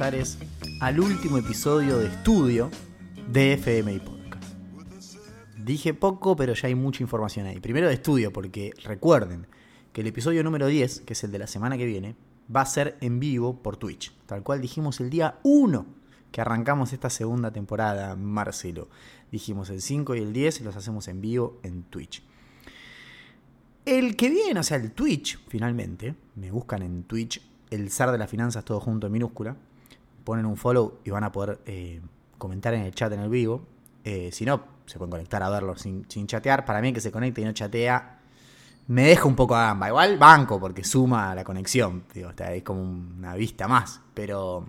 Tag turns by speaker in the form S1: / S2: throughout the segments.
S1: al último episodio de estudio de FMI Podcast. Dije poco, pero ya hay mucha información ahí. Primero de estudio, porque recuerden que el episodio número 10, que es el de la semana que viene, va a ser en vivo por Twitch. Tal cual dijimos el día 1 que arrancamos esta segunda temporada, Marcelo. Dijimos el 5 y el 10 los hacemos en vivo en Twitch. El que viene, o sea, el Twitch, finalmente, me buscan en Twitch el zar de las finanzas todo junto en minúscula, ponen un follow y van a poder eh, comentar en el chat en el vivo. Eh, si no, se pueden conectar a verlo sin, chatear. Para mí que se conecte y no chatea, me deja un poco a gamba. Igual banco, porque suma la conexión. Digo, es como una vista más. Pero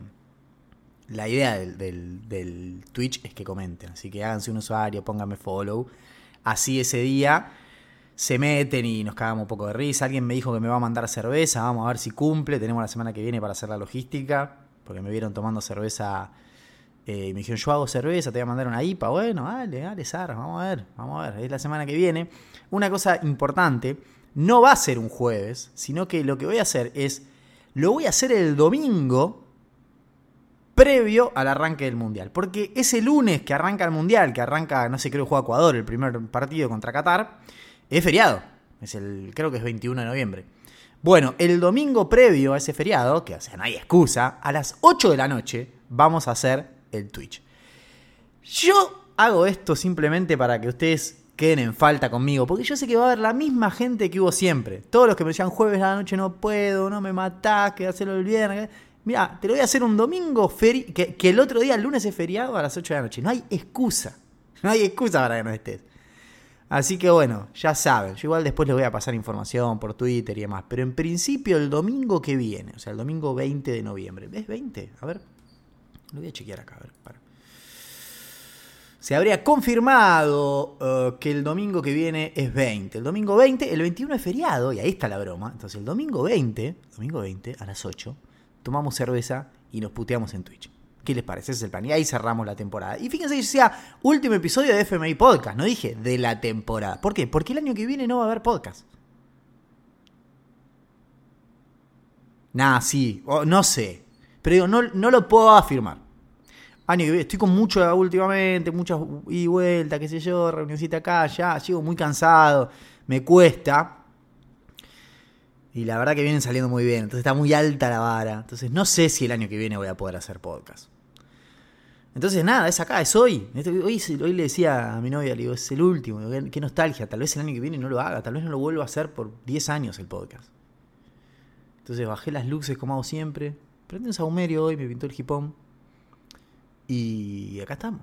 S1: la idea del, del, Twitch es que comenten. Así que háganse un usuario, pónganme follow. Así ese día se meten y nos cagamos un poco de risa. Alguien me dijo que me va a mandar cerveza, vamos a ver si cumple. Tenemos la semana que viene para hacer la logística, porque me vieron tomando cerveza. Eh, y me dijeron, yo hago cerveza, te voy a mandar una IPA. Bueno, dale, dale, Sara, vamos a ver, vamos a ver. Es la semana que viene. Una cosa importante, no va a ser un jueves, sino que lo que voy a hacer es, lo voy a hacer el domingo previo al arranque del Mundial. Porque ese lunes que arranca el Mundial, que arranca, no sé, creo que juega Ecuador, el primer partido contra Qatar es feriado. Es el, creo que es 21 de noviembre. Bueno, el domingo previo a ese feriado, que o sea, no hay excusa, a las 8 de la noche vamos a hacer el Twitch. Yo hago esto simplemente para que ustedes queden en falta conmigo, porque yo sé que va a haber la misma gente que hubo siempre. Todos los que me decían jueves a la noche no puedo, no me matás, que hacerlo el viernes. Mira, te lo voy a hacer un domingo, que, que el otro día, el lunes es feriado a las 8 de la noche. No hay excusa. No hay excusa para que no estés. Así que bueno, ya saben, yo igual después les voy a pasar información por Twitter y demás, pero en principio el domingo que viene, o sea, el domingo 20 de noviembre, ¿ves 20? A ver, lo voy a chequear acá, a ver, para. Se habría confirmado uh, que el domingo que viene es 20. El domingo 20, el 21 es feriado, y ahí está la broma. Entonces el domingo 20, domingo 20, a las 8, tomamos cerveza y nos puteamos en Twitch. ¿Qué les parece? Ese plan. Y ahí cerramos la temporada. Y fíjense que decía último episodio de FMI Podcast. No dije de la temporada. ¿Por qué? Porque el año que viene no va a haber podcast. Nah, sí. no sé. Pero digo, no, no lo puedo afirmar. Año que viene. Estoy con mucho últimamente, muchas y vuelta, qué sé yo, reunioncita acá, ya. Sigo muy cansado. Me cuesta. Y la verdad que vienen saliendo muy bien. Entonces está muy alta la vara. Entonces no sé si el año que viene voy a poder hacer podcast. Entonces, nada, es acá, es hoy. Hoy, hoy le decía a mi novia, le digo, es el último, qué nostalgia, tal vez el año que viene no lo haga, tal vez no lo vuelva a hacer por 10 años el podcast. Entonces bajé las luces como hago siempre, prendí un saumerio hoy, me pintó el hipón. Y acá estamos.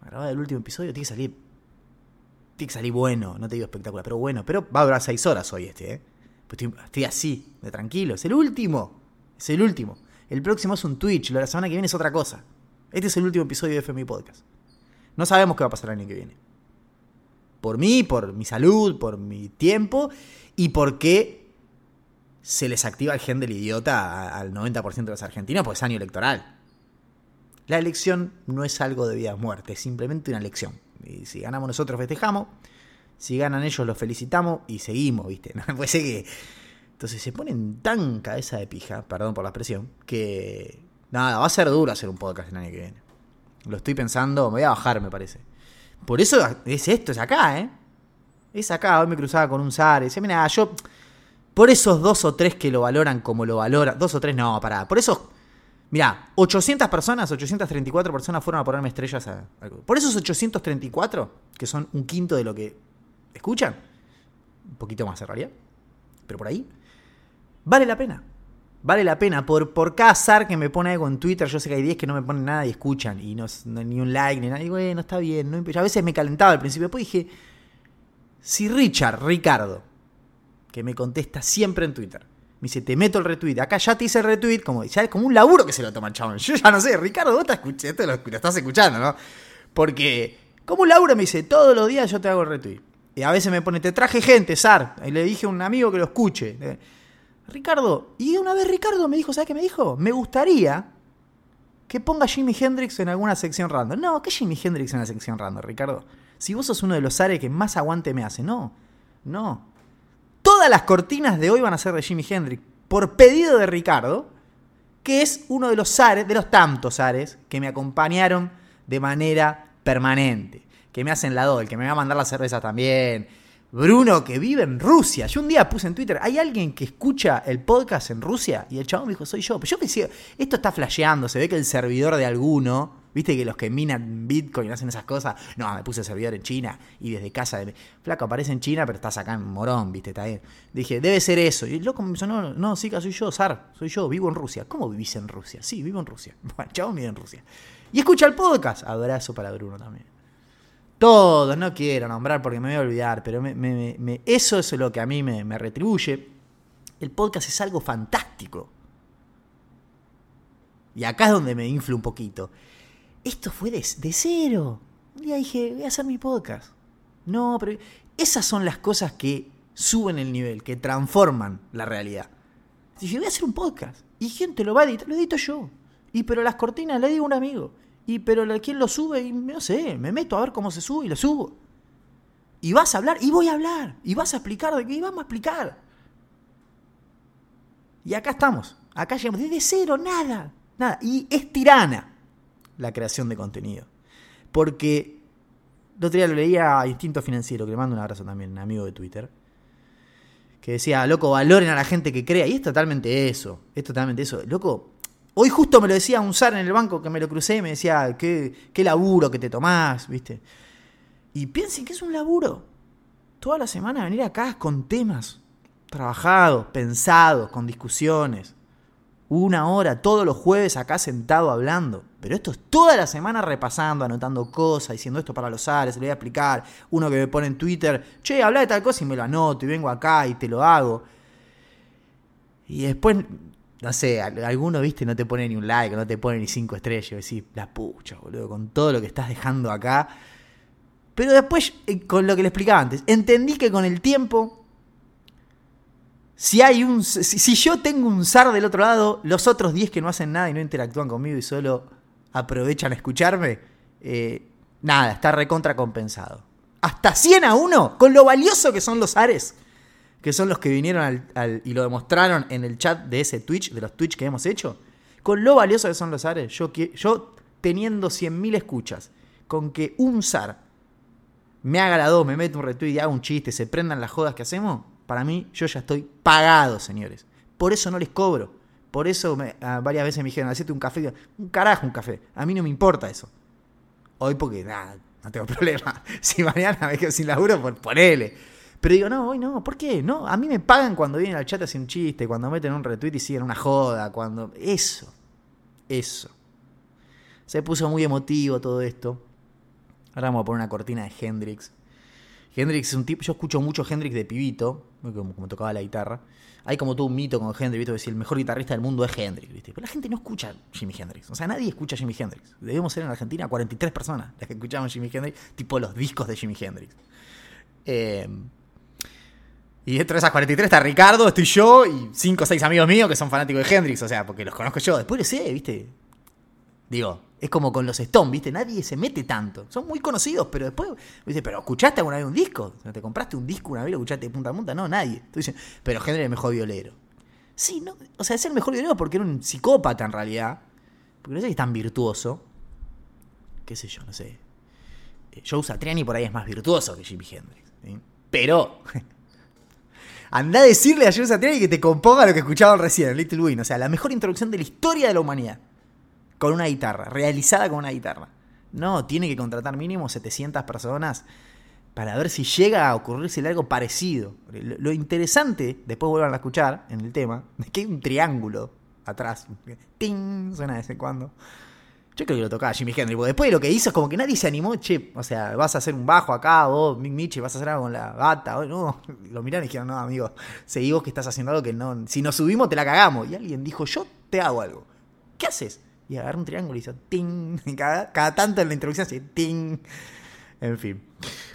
S1: A grabar el último episodio, tiene que salir. Tiene que salir bueno, no te digo espectacular, pero bueno. Pero va a durar 6 horas hoy este, ¿eh? Pues estoy, estoy, así, de tranquilo. Es el último. Es el último. El próximo es un Twitch, la semana que viene es otra cosa. Este es el último episodio de FMI Podcast. No sabemos qué va a pasar el año que viene. Por mí, por mi salud, por mi tiempo y porque se les activa el gen del idiota al 90% de los argentinos porque es año electoral. La elección no es algo de vida o muerte, es simplemente una elección. Y si ganamos nosotros festejamos, si ganan ellos los felicitamos y seguimos, ¿viste? Puede ser que... Entonces se ponen tan cabeza de pija, perdón por la expresión, que Nada, va a ser duro hacer un podcast el año que viene. Lo estoy pensando, me voy a bajar, me parece. Por eso es esto, es acá, ¿eh? Es acá, hoy me cruzaba con un Zare. Decía, mira, yo. Por esos dos o tres que lo valoran como lo valoran. Dos o tres, no, pará. Por eso. Mira, 800 personas, 834 personas fueron a ponerme estrellas a, Por esos 834, que son un quinto de lo que escuchan, un poquito más en pero por ahí, vale la pena vale la pena. Por, por cada zar que me pone algo en Twitter, yo sé que hay 10 que no me ponen nada y escuchan. Y no, ni un like, ni nada. Y bueno, está bien. No, a veces me calentaba al principio. Después dije, si Richard, Ricardo, que me contesta siempre en Twitter, me dice, te meto el retweet. Acá ya te hice el retweet, como, ya es como un laburo que se lo toma el chabón. Yo ya no sé, Ricardo, vos esto lo, lo estás escuchando, ¿no? Porque, como un laburo me dice, todos los días yo te hago el retweet. Y a veces me pone, te traje gente, Sar. Y le dije a un amigo que lo escuche. Ricardo, y una vez Ricardo me dijo, ¿sabes qué me dijo? Me gustaría que ponga Jimi Hendrix en alguna sección random. No, ¿qué Jimi Hendrix en la sección random, Ricardo? Si vos sos uno de los ares que más aguante me hace. No, no. Todas las cortinas de hoy van a ser de Jimi Hendrix. Por pedido de Ricardo. que es uno de los zares, de los tantos zares, que me acompañaron de manera permanente, que me hacen la el que me va a mandar la cerveza también. Bruno, que vive en Rusia. Yo un día puse en Twitter, ¿hay alguien que escucha el podcast en Rusia? Y el chabón me dijo, soy yo. Pero yo pensé, esto está flasheando, se ve que el servidor de alguno Viste que los que minan Bitcoin hacen esas cosas. No, me puse a servidor en China y desde casa de. Flaco, aparece en China, pero estás acá en Morón, viste, está bien. Dije, debe ser eso. Y el loco me dijo, no, no, sí, soy yo, Sar, soy yo, vivo en Rusia. ¿Cómo vivís en Rusia? Sí, vivo en Rusia. Bueno, chabón vive en Rusia. Y escucha el podcast. Abrazo para Bruno también. Todos, no quiero nombrar porque me voy a olvidar, pero eso es lo que a mí me retribuye. El podcast es algo fantástico. Y acá es donde me infla un poquito esto fue de, cero. Un día dije, voy a hacer mi podcast. No, pero esas son las cosas que suben el nivel, que transforman la realidad. Dije, voy a hacer un podcast. Y gente lo va a editar, lo edito yo. Y pero las cortinas le digo a un amigo. Y pero quién lo sube, y no sé, me meto a ver cómo se sube y lo subo. Y vas a hablar, y voy a hablar. Y vas a explicar de qué, y vamos a explicar. Y acá estamos. Acá llegamos desde cero, nada. Nada. Y es tirana la creación de contenido. Porque el otro día lo leía a Instinto Financiero, que le mando un abrazo también, un amigo de Twitter, que decía, loco, valoren a la gente que crea. Y es totalmente eso, es totalmente eso. Loco, hoy justo me lo decía un zar en el banco que me lo crucé y me decía, qué, qué laburo que te tomás, ¿viste? Y piensen que es un laburo. Toda la semana venir acá con temas trabajados, pensados, con discusiones una hora todos los jueves acá sentado hablando. Pero esto es toda la semana repasando, anotando cosas, diciendo esto para los ares, se lo voy a explicar. Uno que me pone en Twitter, che, habla de tal cosa y me lo anoto y vengo acá y te lo hago. Y después, no sé, alguno, viste, no te pone ni un like, no te pone ni cinco estrellas. Y decís, la pucha, boludo, con todo lo que estás dejando acá. Pero después, eh, con lo que le explicaba antes, entendí que con el tiempo si hay un. Si, yo tengo un zar del otro lado, los otros 10 que no hacen nada y no interactúan conmigo y solo aprovechan a escucharme, eh, nada, está recontra compensado. Hasta 100 a 1, con lo valioso que son los Ares, que son los que vinieron al, y lo demostraron en el chat de ese Twitch, de los Twitch que hemos hecho. Con lo valioso que son los Ares, yo, yo teniendo 100.000 escuchas, con que un zar me haga la 2, me mete un retweet y haga un chiste, se prendan las jodas que hacemos, para mí, yo ya estoy pagado, señores. Por eso no les cobro. Por eso ah, varias veces me dijeron, hacete un café. Un carajo, un café. A mí no me importa eso. Hoy porque, nada, no tengo problema. Si mañana me quedo sin laburo, pues ponele. Pero digo, no, hoy no, ¿por qué? No, a mí me pagan cuando vienen al chat hacen un chiste, cuando meten un retweet y siguen una joda, cuando... Eso, eso. Se puso muy emotivo todo esto. Ahora vamos a poner una cortina de Hendrix. Hendrix es un tipo, yo escucho mucho Hendrix de pibito, como, como tocaba la guitarra. Hay como todo un mito con Hendrix, ¿viste? decir, el mejor guitarrista del mundo es Hendrix, ¿viste? Pero la gente no escucha Jimi Hendrix. O sea, nadie escucha Jimi Hendrix. Debemos ser en Argentina 43 personas las que escuchamos Jimi Hendrix, tipo los discos de Jimi Hendrix. Eh, y dentro de esas 43 está Ricardo, estoy yo y 5 o 6 amigos míos que son fanáticos de Hendrix, o sea, porque los conozco yo. Después le sé, ¿viste? Digo, es como con los Stones, ¿viste? Nadie se mete tanto. Son muy conocidos, pero después, ¿viste? ¿Pero escuchaste alguna vez un disco? ¿Te compraste un disco una vez lo escuchaste de punta a punta? No, nadie. Pero Henry es el mejor violero. Sí, no, o sea, es el mejor violero porque era un psicópata en realidad. Porque no sé si es tan virtuoso. Qué sé yo, no sé. Eh, Joe Satriani por ahí es más virtuoso que Jimi Hendrix. Pero. Anda a decirle a Joe Satriani que te componga lo que escuchaban recién Little Win. O sea, la mejor introducción de la historia de la humanidad con una guitarra, realizada con una guitarra. No, tiene que contratar mínimo 700 personas para ver si llega a ocurrirse algo parecido. Lo, interesante, después vuelvan a escuchar en el tema, es que hay un triángulo atrás. ¡Ting! Suena de vez en cuando. Yo creo que lo tocaba Jimmy Hendrix. Porque después de lo que hizo es como que nadie se animó. Che, o sea, vas a hacer un bajo acá, vos, Mick Mitchell, vas a hacer algo con la gata. no, lo miraron y dijeron, no, amigo, seguí vos que estás haciendo algo que no. Si nos subimos, te la cagamos. Y alguien dijo, yo te hago algo. ¿Qué haces? y agarra un triángulo y hizo ting. Cada, tanto en la introducción así, ting. En fin.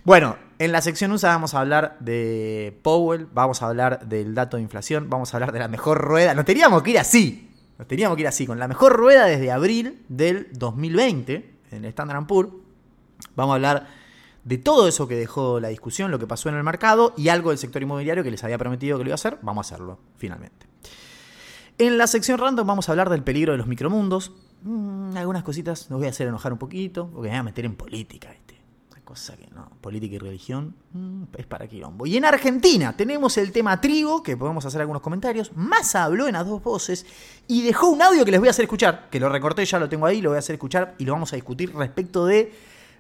S1: Bueno, en la sección USA vamos a hablar de Powell, vamos a hablar del dato de inflación, vamos a hablar de la mejor rueda. Nos teníamos que ir así. Nos teníamos que ir así, con la mejor rueda desde abril del 2020 en el Standard Poor's. Vamos a hablar de todo eso que dejó la discusión, lo que pasó en el mercado y algo del sector inmobiliario que les había prometido que lo iba a hacer. Vamos a hacerlo, finalmente. En la sección random vamos a hablar del peligro de los micromundos. Mm, algunas cositas nos voy a hacer enojar un poquito, porque me voy a meter en política, ¿viste? Cosa que no, política y religión mm, es para quilombo. Y en Argentina tenemos el tema trigo, que podemos hacer algunos comentarios. Massa habló en las dos voces y dejó un audio que les voy a hacer escuchar, que lo recorté, ya lo tengo ahí, lo voy a hacer escuchar y lo vamos a discutir respecto de,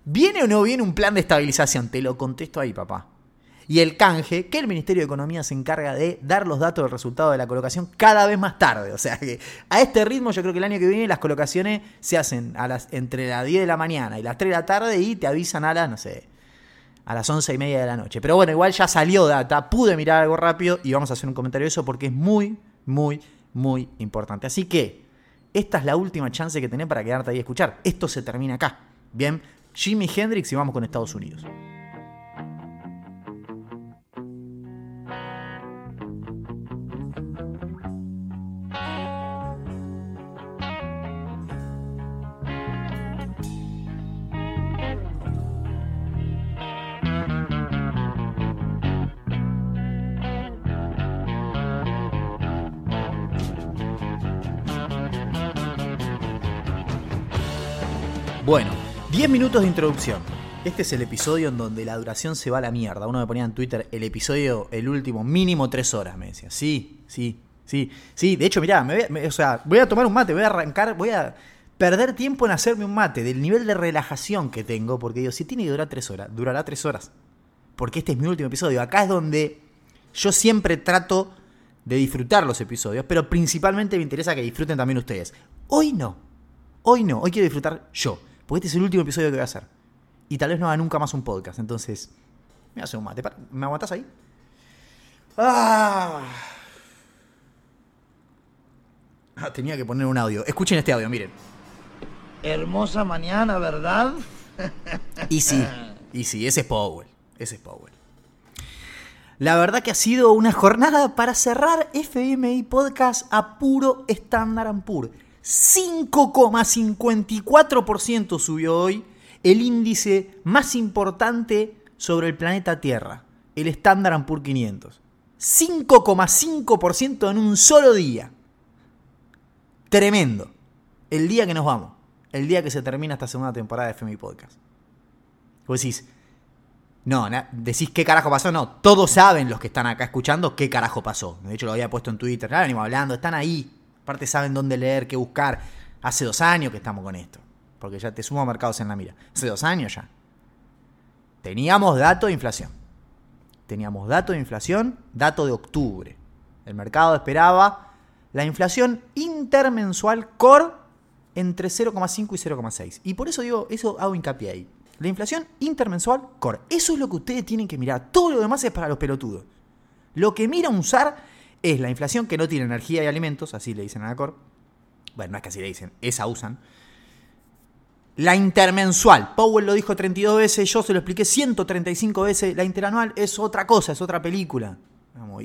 S1: ¿viene o no viene un plan de estabilización? Te lo contesto ahí, papá y el canje, que el Ministerio de Economía se encarga de dar los datos del resultado de la colocación cada vez más tarde. O sea que a este ritmo yo creo que el año que viene las colocaciones se hacen entre las 10 de la mañana y las 3 de la tarde y te avisan a las, no sé, a las 11 y media de la noche. Pero bueno, igual ya salió data, pude mirar algo rápido y vamos a hacer un comentario de eso porque es muy, muy, muy importante. Así que esta es la última chance que tenés para quedarte ahí a escuchar. Esto se termina acá. Bien, Jimi Hendrix y vamos con Estados Unidos. Bueno, 10 minutos de introducción. Este es el episodio en donde la duración se va a la mierda. Uno me ponía en Twitter el episodio, el último, mínimo 3 horas, me decía. Sí, sí, sí, sí. De hecho, mirá, voy, o sea, voy a tomar un mate, voy a arrancar, voy a perder tiempo en hacerme un mate, del nivel de relajación que tengo, porque digo, si tiene que durar 3 horas, durará 3 horas. Porque este es mi último episodio. Acá es donde yo siempre trato de disfrutar los episodios, pero principalmente me interesa que disfruten también ustedes. Hoy no. Hoy no. Hoy quiero disfrutar yo. Porque este es el último episodio que voy a hacer. Y tal vez no haga nunca más un podcast. Entonces, me hace un mate. ¿Me aguantas ahí? Ah. ah. Tenía que poner un audio. Escuchen este audio, miren.
S2: Hermosa mañana, ¿verdad?
S1: y sí, y sí, ese es Powell. Ese es Powell. La verdad que ha sido una jornada para cerrar FMI Podcast a puro estándar puro. 5,54% subió hoy el índice más importante sobre el planeta Tierra, el Standard Poor's 500. 5,5% en un solo día. Tremendo. El día que nos vamos. El día que se termina esta segunda temporada de FMI Podcast. Vos decís, no, decís qué carajo pasó. No, todos saben los que están acá escuchando qué carajo pasó. De hecho, lo había puesto en Twitter. Ya venimos hablando, están ahí. Aparte saben dónde leer, qué buscar. Hace dos años que estamos con esto. Porque ya te sumo a mercados en la mira. Hace dos años ya. Teníamos dato de inflación. Teníamos dato de inflación, dato de octubre. El mercado esperaba la inflación intermensual core entre 0,5 y 0,6. Y por eso digo, eso hago hincapié ahí. La inflación intermensual core. Eso es lo que ustedes tienen que mirar. Todo lo demás es para los pelotudos. Lo que mira un SAR es la inflación que no tiene energía y alimentos, así le dicen a la COR. Bueno, no es que así le dicen, esa usan. La intermensual, Powell lo dijo 32 veces, yo se lo expliqué 135 veces. La interanual es otra cosa, es otra película.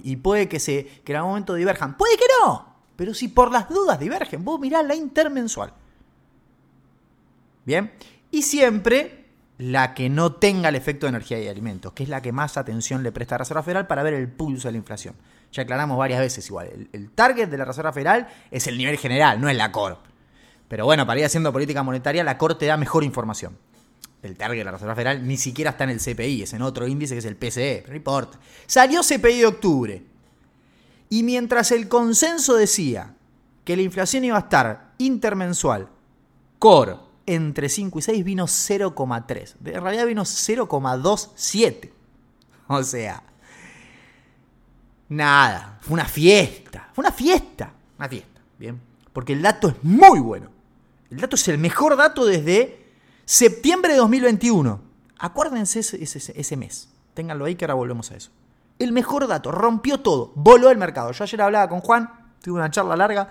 S1: Y puede que, se, que en algún momento diverjan. Puede que no, pero si por las dudas divergen, vos mirá la intermensual. Bien, y siempre la que no tenga el efecto de energía y alimentos, que es la que más atención le presta a la Reserva Federal para ver el pulso de la inflación. Ya aclaramos varias veces igual. El, target de la Reserva Federal es el nivel general, no es la COR. Pero bueno, para ir haciendo política monetaria, la COR te da mejor información. El target de la Reserva Federal ni siquiera está en el CPI, es en otro índice que es el PCE, importa. Salió CPI de octubre. Y mientras el consenso decía que la inflación iba a estar intermensual, core, entre 5 y 6, vino 0,3. En realidad vino 0,27. O sea, Nada, fue una fiesta, fue una fiesta, una fiesta, ¿bien? Porque el dato es muy bueno. El dato es el mejor dato desde septiembre de 2021. Acuérdense ese, ese, mes, ténganlo ahí que ahora volvemos a eso. El mejor dato, rompió todo, voló el mercado. Yo ayer hablaba con Juan, tuve una charla larga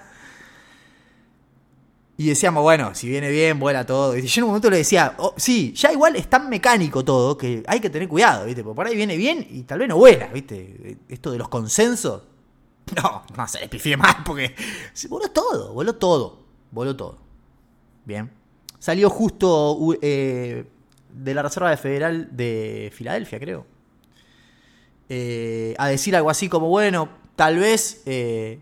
S1: y decíamos, bueno, si viene bien, vuela todo. Y yo en un momento le decía, oh, sí, ya igual es tan mecánico todo que hay que tener cuidado, ¿viste? Porque por ahí viene bien y tal vez no vuela, ¿viste? Esto de los consensos. No, no se les más porque voló todo, voló todo, voló todo. Bien. Salió justo eh, de la Reserva Federal de Filadelfia, creo. Eh, a decir algo así como, bueno, tal vez... Eh,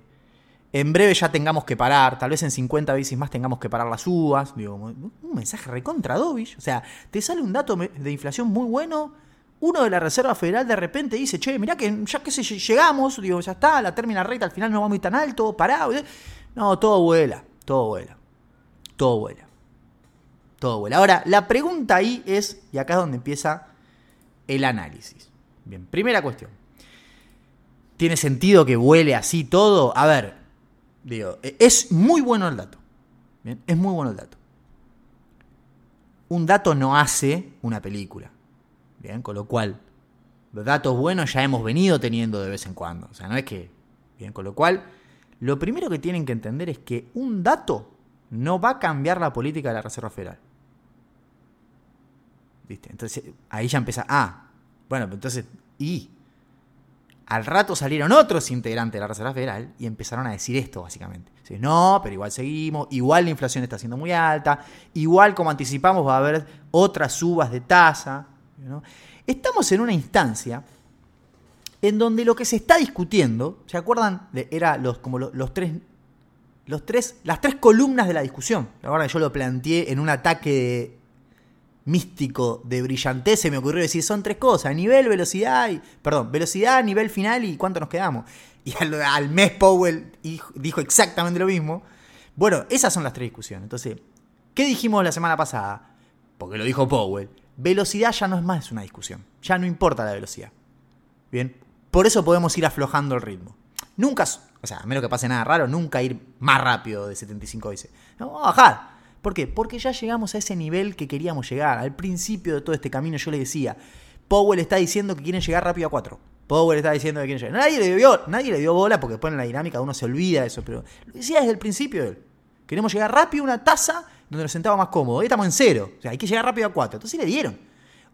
S1: en breve ya tengamos que parar, tal vez en 50 veces más tengamos que parar las uvas. Un mensaje recontra Dovich. O sea, te sale un dato de inflación muy bueno. Uno de la Reserva Federal de repente dice, che, mirá que ya que llegamos, digo, ya está, la terminal rate al final no va muy tan alto, parado. No, todo vuela, todo vuela, todo vuela. Todo vuela. Ahora, la pregunta ahí es, y acá es donde empieza el análisis. Bien, primera cuestión. ¿Tiene sentido que vuele así todo? A ver, digo, e, es muy bueno el dato. Es muy bueno el dato. Un dato no hace una película. Bien, con lo cual, los datos buenos ya hemos venido teniendo de vez en cuando. O sea, no es que. Bien, con lo cual, lo primero que tienen que entender es que un dato no va a cambiar la política de la Reserva Federal. ¿Viste? Entonces, ahí ya empieza. Ah, bueno, entonces. Y. Al rato salieron otros integrantes de la Reserva Federal y empezaron a decir esto, básicamente. No, pero igual seguimos, igual la inflación está siendo muy alta, igual como anticipamos va a haber otras subas de tasa. Estamos en una instancia en donde lo que se está discutiendo, ¿se acuerdan? De, era los, como los, tres, los tres, las tres columnas de la discusión. La verdad que yo lo planteé en un ataque místico de brillantez, se me ocurrió decir, son tres cosas, nivel, velocidad y, perdón, velocidad, nivel final y cuánto nos quedamos. Y al, mes Powell dijo exactamente lo mismo. Bueno, esas son las tres discusiones. Entonces, ¿qué dijimos la semana pasada? Porque lo dijo Powell. Velocidad ya no es más una discusión. Ya no importa la velocidad. Bien, por eso podemos ir aflojando el ritmo. Nunca, o sea, a menos que pase nada raro, nunca ir más rápido de 75 veces. No, vamos a bajar. ¿Por qué? Porque ya llegamos a ese nivel que queríamos llegar. Al principio de todo este camino yo le decía, Powell está diciendo que quieren llegar rápido a 4. Powell está diciendo que quieren llegar. Nadie le dio, nadie le dio bola porque después en la dinámica uno se olvida de eso, pero lo decía desde el principio él. Queremos llegar rápido a una tasa donde nos sentamos más cómodos. Hoy estamos en cero. O sea, hay que llegar rápido a 4. Entonces le dieron.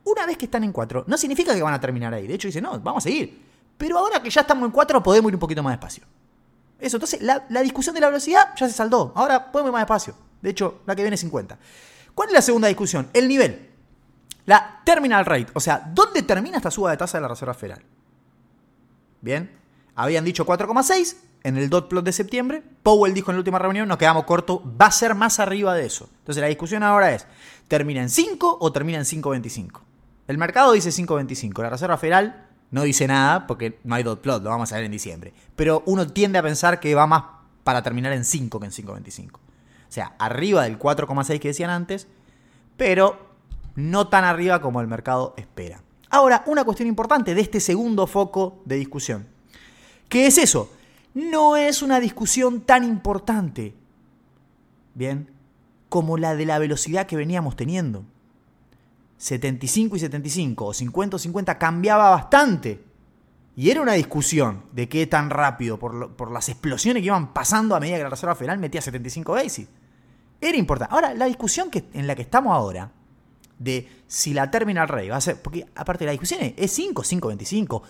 S1: Una vez que están en 4, no significa que van a terminar ahí. De hecho, dice, no, vamos a seguir. Pero ahora que ya estamos en 4, podemos ir un poquito más despacio. Eso, entonces la, discusión de la velocidad ya se saldó. Ahora podemos ir más despacio. De hecho, la que viene es 50. ¿Cuál es la segunda discusión? El nivel. La terminal rate. O sea, ¿dónde termina esta suba de tasa de la Reserva Federal? Bien. Habían dicho 4,6 en el dot plot de septiembre. Powell dijo en la última reunión, nos quedamos cortos, va a ser más arriba de eso. Entonces la discusión ahora es, ¿termina en 5 o termina en 5,25? El mercado dice 5,25. La Reserva Federal no dice nada porque no hay dot plot, lo vamos a ver en diciembre. Pero uno tiende a pensar que va más para terminar en 5 que en 5,25. Sea, arriba del 4,6 que decían antes, pero no tan arriba como el mercado espera. Ahora, una cuestión importante de este segundo foco de discusión. ¿Qué es eso? no es una discusión tan importante, bien, como la de la velocidad que veníamos teniendo. 75 y 75 o 50 o 50 cambiaba bastante. Y era una discusión de qué tan rápido, por, las explosiones que iban pasando a medida que la Reserva Federal metía 75 basis. Era importante. Ahora, la discusión que, en la que estamos ahora, de si la terminal rey va a ser, porque aparte la discusión es 5, 5, 25,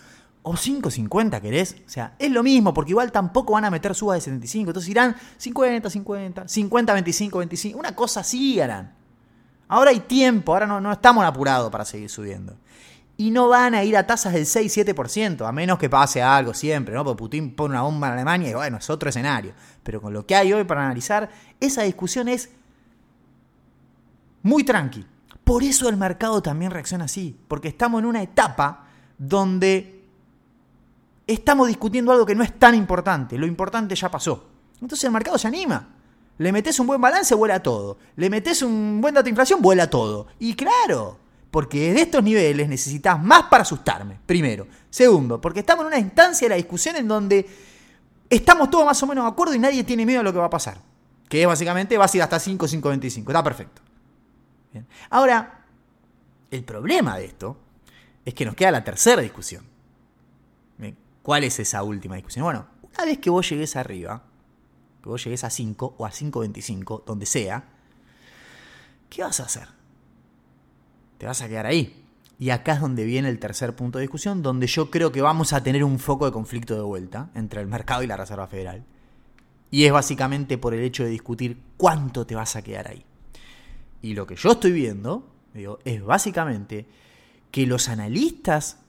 S1: o 5.50 querés. O sea, es lo mismo, porque igual tampoco van a meter subas de 75. Entonces irán 50, 50, 50, 25, 25. Una cosa así harán. Ahora hay tiempo, ahora no, no estamos apurados para seguir subiendo. Y no van a ir a tasas del 6-7%, a menos que pase algo siempre, ¿no? Porque Putin pone una bomba en Alemania y bueno, es otro escenario. Pero con lo que hay hoy para analizar, esa discusión es muy tranqui. Por eso el mercado también reacciona así, porque estamos en una etapa donde estamos discutiendo algo que no es tan importante. Lo importante ya pasó. Entonces el mercado se anima. Le metes un buen balance, vuela todo. Le metes un buen dato de inflación, vuela todo. Y claro, porque de estos niveles necesitas más para asustarme, primero. Segundo, porque estamos en una instancia de la discusión en donde estamos todos más o menos de acuerdo y nadie tiene miedo a lo que va a pasar. Que es básicamente va a ir hasta 5, 5.25. Está perfecto. Ahora, el problema de esto es que nos queda la tercera discusión. ¿Cuál es esa última discusión? Bueno, una vez que vos llegues arriba, que vos llegues a 5 o a 5.25, donde sea, ¿qué vas a hacer? Te vas a quedar ahí. Y acá es donde viene el tercer punto de discusión, donde yo creo que vamos a tener un foco de conflicto de vuelta entre el mercado y la Reserva Federal. Y es básicamente por el hecho de discutir cuánto te vas a quedar ahí. Y lo que yo estoy viendo digo, es básicamente que los analistas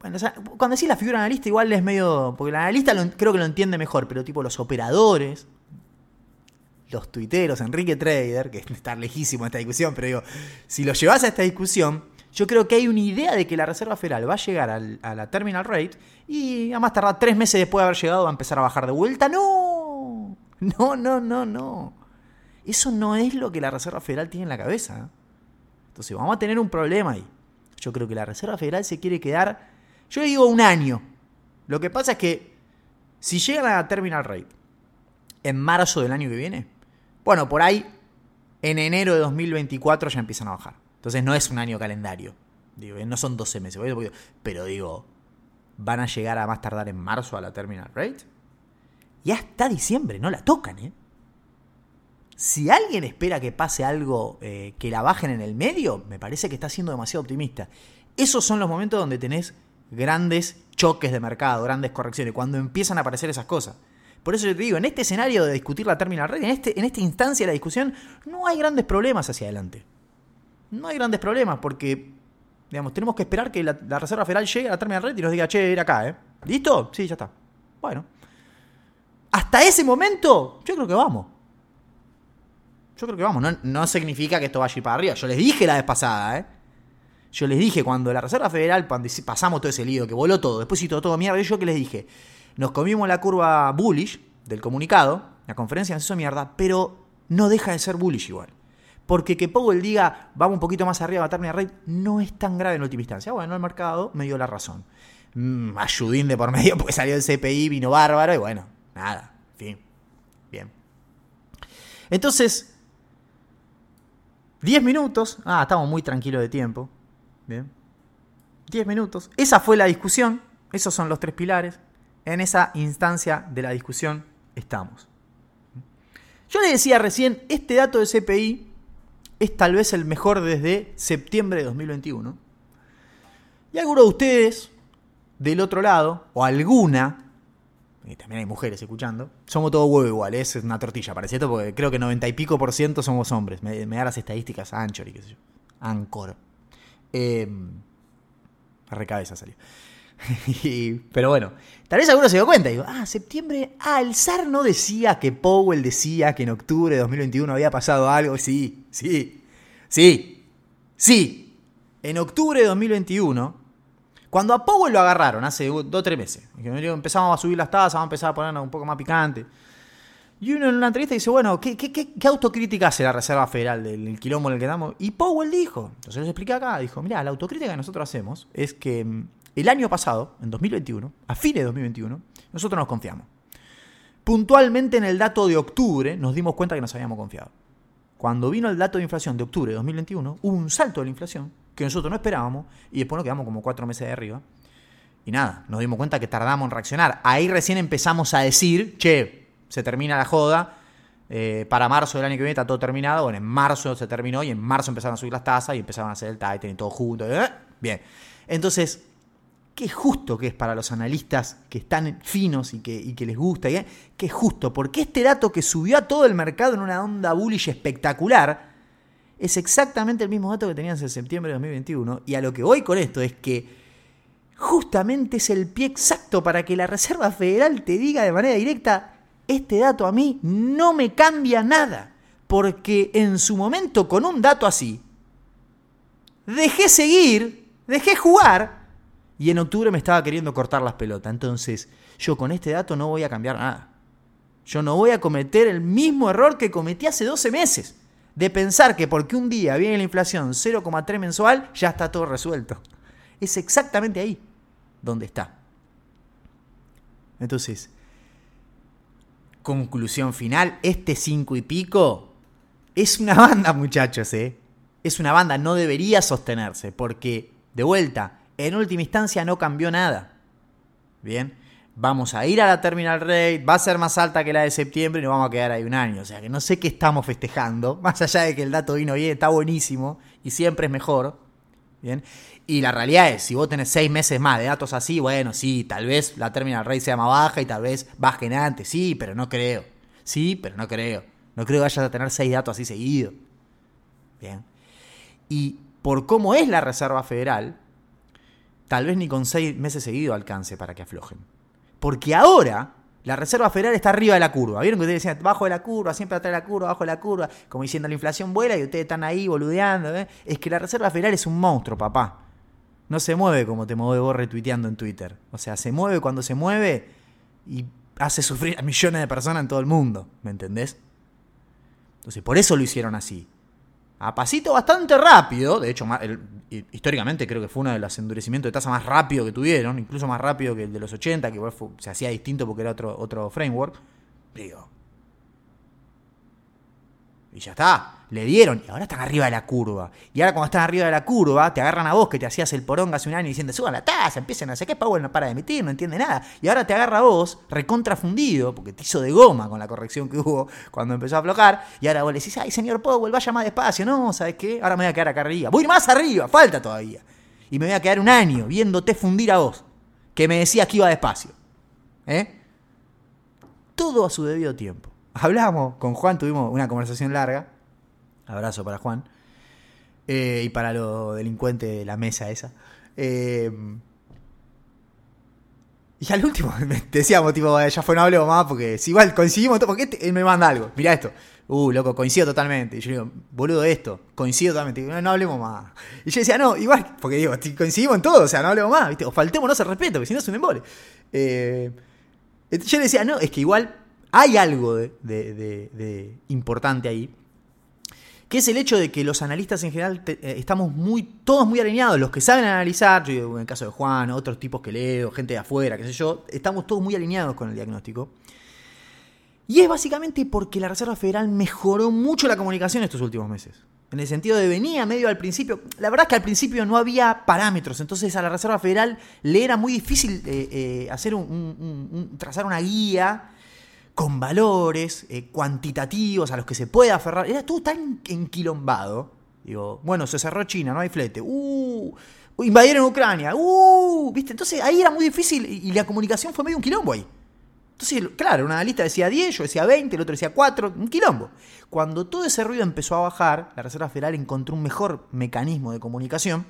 S1: Bueno, cuando decís la figura analista, igual es medio. Porque el analista creo que lo entiende mejor, pero tipo los operadores, los tuiteros, Enrique Trader, que está lejísimo esta discusión, pero digo, si lo llevas a esta discusión, yo creo que hay una idea de que la Reserva Federal va a llegar a la terminal rate y a más tardar tres meses después de haber llegado va a empezar a bajar de vuelta. No, no, no, no, no. Eso no es lo que la Reserva Federal tiene en la cabeza. Entonces vamos a tener un problema ahí. Yo creo que la Reserva Federal se quiere quedar, yo digo un año. Lo que pasa es que si llegan a la terminal rate en marzo del año que viene, bueno, por ahí en enero de 2024 ya empiezan a bajar. Entonces no es un año calendario. Digo, no son 12 meses. Pero digo, van a llegar a más tardar en marzo a la terminal rate. Y hasta diciembre, no la tocan, ¿eh? Si alguien espera que pase algo eh, que la bajen en el medio, me parece que está siendo demasiado optimista. Esos son los momentos donde tenés grandes choques de mercado, grandes correcciones, cuando empiezan a aparecer esas cosas. Por eso yo te digo, en este escenario de discutir la terminal rate, en, este, en esta instancia de la discusión, no hay grandes problemas hacia adelante no hay grandes problemas porque, digamos, tenemos que esperar que la, Reserva Federal llegue a la terminal red y nos diga, che, era acá, ¿eh? ¿Listo? Sí, ya está. Bueno. Hasta ese momento, yo creo que vamos. Yo creo que vamos. No, no significa que esto vaya a ir para arriba. Yo les dije la vez pasada, ¿eh? Yo les dije cuando la Reserva Federal, pasamos todo ese lío, que voló todo, después hizo todo mierda, yo que les dije, nos comimos la curva bullish del comunicado, la conferencia nos hizo mierda, pero no deja de ser bullish igual. Porque que Powell diga, vamos un poquito más arriba a rate, no es tan grave en última instancia. Bueno, el mercado me dio la razón. Mm, ayudín de por medio porque salió el CPI, vino bárbaro y bueno, nada, fin. Bien. Entonces, 10 minutos. Ah, estamos muy tranquilos de tiempo. Bien. 10 minutos. Esa fue la discusión. Esos son los tres pilares. En esa instancia de la discusión estamos. Yo le decía recién, este dato de CPI es tal vez el mejor desde septiembre de 2021. Y algunos de ustedes, del otro lado, o alguna, y también hay mujeres escuchando, somos todos huevo igual, es una tortilla, parece esto, porque creo que 90 y pico por ciento somos hombres. Me, da las estadísticas Anchor y qué sé yo. Ancor. Eh, recabeza salió. pero bueno, tal vez alguno se dio cuenta. Digo, ah, septiembre. Ah, el SAR no decía que Powell decía que en octubre de 2021 había pasado algo. Sí, sí, sí, sí. En octubre de 2021, cuando a Powell lo agarraron hace dos o tres meses, empezamos a subir las tasas, vamos a empezar a ponernos un poco más picante. Y uno en una entrevista dice, bueno, ¿qué, autocrítica hace la Reserva Federal del, quilombo en el que estamos? Y Powell dijo, entonces les expliqué acá, dijo, mira, la autocrítica que nosotros hacemos es que mm, el año pasado, en 2021, a fines de 2021, nosotros nos confiamos. Puntualmente en el dato de octubre nos dimos cuenta que nos habíamos confiado. Cuando vino el dato de inflación de octubre de 2021, hubo un salto de la inflación que nosotros no esperábamos y después nos quedamos como cuatro meses de arriba. Y nada, nos dimos cuenta que tardamos en reaccionar. Ahí recién empezamos a decir, che, se termina la joda, eh, para marzo del año que viene está todo terminado. Bueno, en marzo se terminó y en marzo empezaron a subir las tasas y empezaron a hacer el y todo junto. ¿eh? Bien. Entonces, qué justo que es para los analistas que están finos y que, les gusta, ¿eh? qué justo, porque este dato que subió a todo el mercado en una onda bullish espectacular es exactamente el mismo dato que tenías en septiembre de 2021 y a lo que voy con esto es que justamente es el pie exacto para que la Reserva Federal te diga de manera directa, este dato a mí no me cambia nada, porque en su momento con un dato así, dejé seguir, dejé jugar, y en octubre me estaba queriendo cortar las pelotas. Entonces, yo con este dato no voy a cambiar nada. Yo no voy a cometer el mismo error que cometí hace 12 meses. De pensar que porque un día viene la inflación 0,3 mensual, ya está todo resuelto. Es exactamente ahí donde está. Entonces, conclusión final, este 5 y pico es una banda, muchachos, ¿eh? Es una banda, no debería sostenerse, porque, de vuelta, en última instancia no cambió nada. Bien, vamos a ir a la terminal rate, va a ser más alta que la de septiembre y nos vamos a quedar ahí un año. O sea que no sé qué estamos festejando, más allá de que el dato vino bien, está buenísimo y siempre es mejor. Bien, y la realidad es, si vos tenés seis meses más de datos así, bueno, sí, tal vez la terminal rate sea más baja y tal vez bajen antes, sí, pero no creo. Sí, pero no creo. No creo que vayas a tener seis datos así seguidos. Bien. Y por cómo es la Reserva Federal, tal vez ni con seis meses seguidos alcance para que aflojen. Porque ahora la Reserva Federal está arriba de la curva. ¿Vieron que ustedes decían, bajo de la curva, siempre atrás de la curva, bajo de la curva? Como diciendo, la inflación vuela y ustedes están ahí boludeando. ¿eh? Es que la Reserva Federal es un monstruo, papá. No se mueve como te mueve vos retuiteando en Twitter. O sea, se mueve cuando se mueve y hace sufrir a millones de personas en todo el mundo. ¿Me entendés? Entonces, por eso lo hicieron así a pasito bastante rápido, de hecho, históricamente creo que fue uno de los endurecimientos de tasa más rápido que tuvieron, incluso más rápido que el de los 80, que se hacía distinto porque era otro, otro framework. Digo, y ya está. Le dieron. Y ahora están arriba de la curva. Y ahora cuando están arriba de la curva, te agarran a vos que te hacías el porón hace un año diciendo, suban la tasa, empiecen a hacer qué, Powell no para de emitir, no entiende nada. Y ahora te agarra a vos, recontrafundido, porque te hizo de goma con la corrección que hubo cuando empezó a aflojar. Y ahora vos le decís, ay, señor Powell, vaya más despacio. No, ¿sabes qué? Ahora me voy a quedar acá arriba. Voy más arriba, falta todavía. Y me voy a quedar un año viéndote fundir a vos, que me decías que iba despacio. ¿Eh? Todo a su debido tiempo. Hablamos con Juan, tuvimos una conversación larga. Abrazo para Juan. Eh, y para los delincuentes de la mesa esa. Eh, y al último decíamos, tipo, ya fue, no hablemos más, porque si igual coincidimos, porque este, él me manda algo. Mira esto. Uh, loco, coincido totalmente. Y yo digo, boludo, esto, coincido totalmente. No, no hablemos más. Y yo decía, no, igual, porque digo, coincidimos en todo, o sea, no hablemos más, ¿viste? O faltémonos el respeto, porque si no es un embole. Eh, yo le decía, no, es que igual hay algo de, importante ahí, que es el hecho de que los analistas en general eh, estamos muy, todos muy alineados, los que saben analizar, en el caso de Juan, otros tipos que leo, gente de afuera, qué sé yo, estamos todos muy alineados con el diagnóstico. Y es básicamente porque la Reserva Federal mejoró mucho la comunicación estos últimos meses. En el sentido de venía medio al principio. La verdad es que al principio no había parámetros, entonces a la Reserva Federal le era muy difícil eh, eh, hacer un, trazar una guía con valores eh, cuantitativos a los que se puede aferrar. Era todo tan enquilombado. Digo, bueno, se cerró China, no hay flete. Uh, invadieron Ucrania. Uh, ¿viste? Entonces ahí era muy difícil y, la comunicación fue medio un quilombo ahí. Entonces, claro, una lista decía 10, yo decía 20, el otro decía 4, un quilombo. Cuando todo ese ruido empezó a bajar, la Reserva Federal encontró un mejor mecanismo de comunicación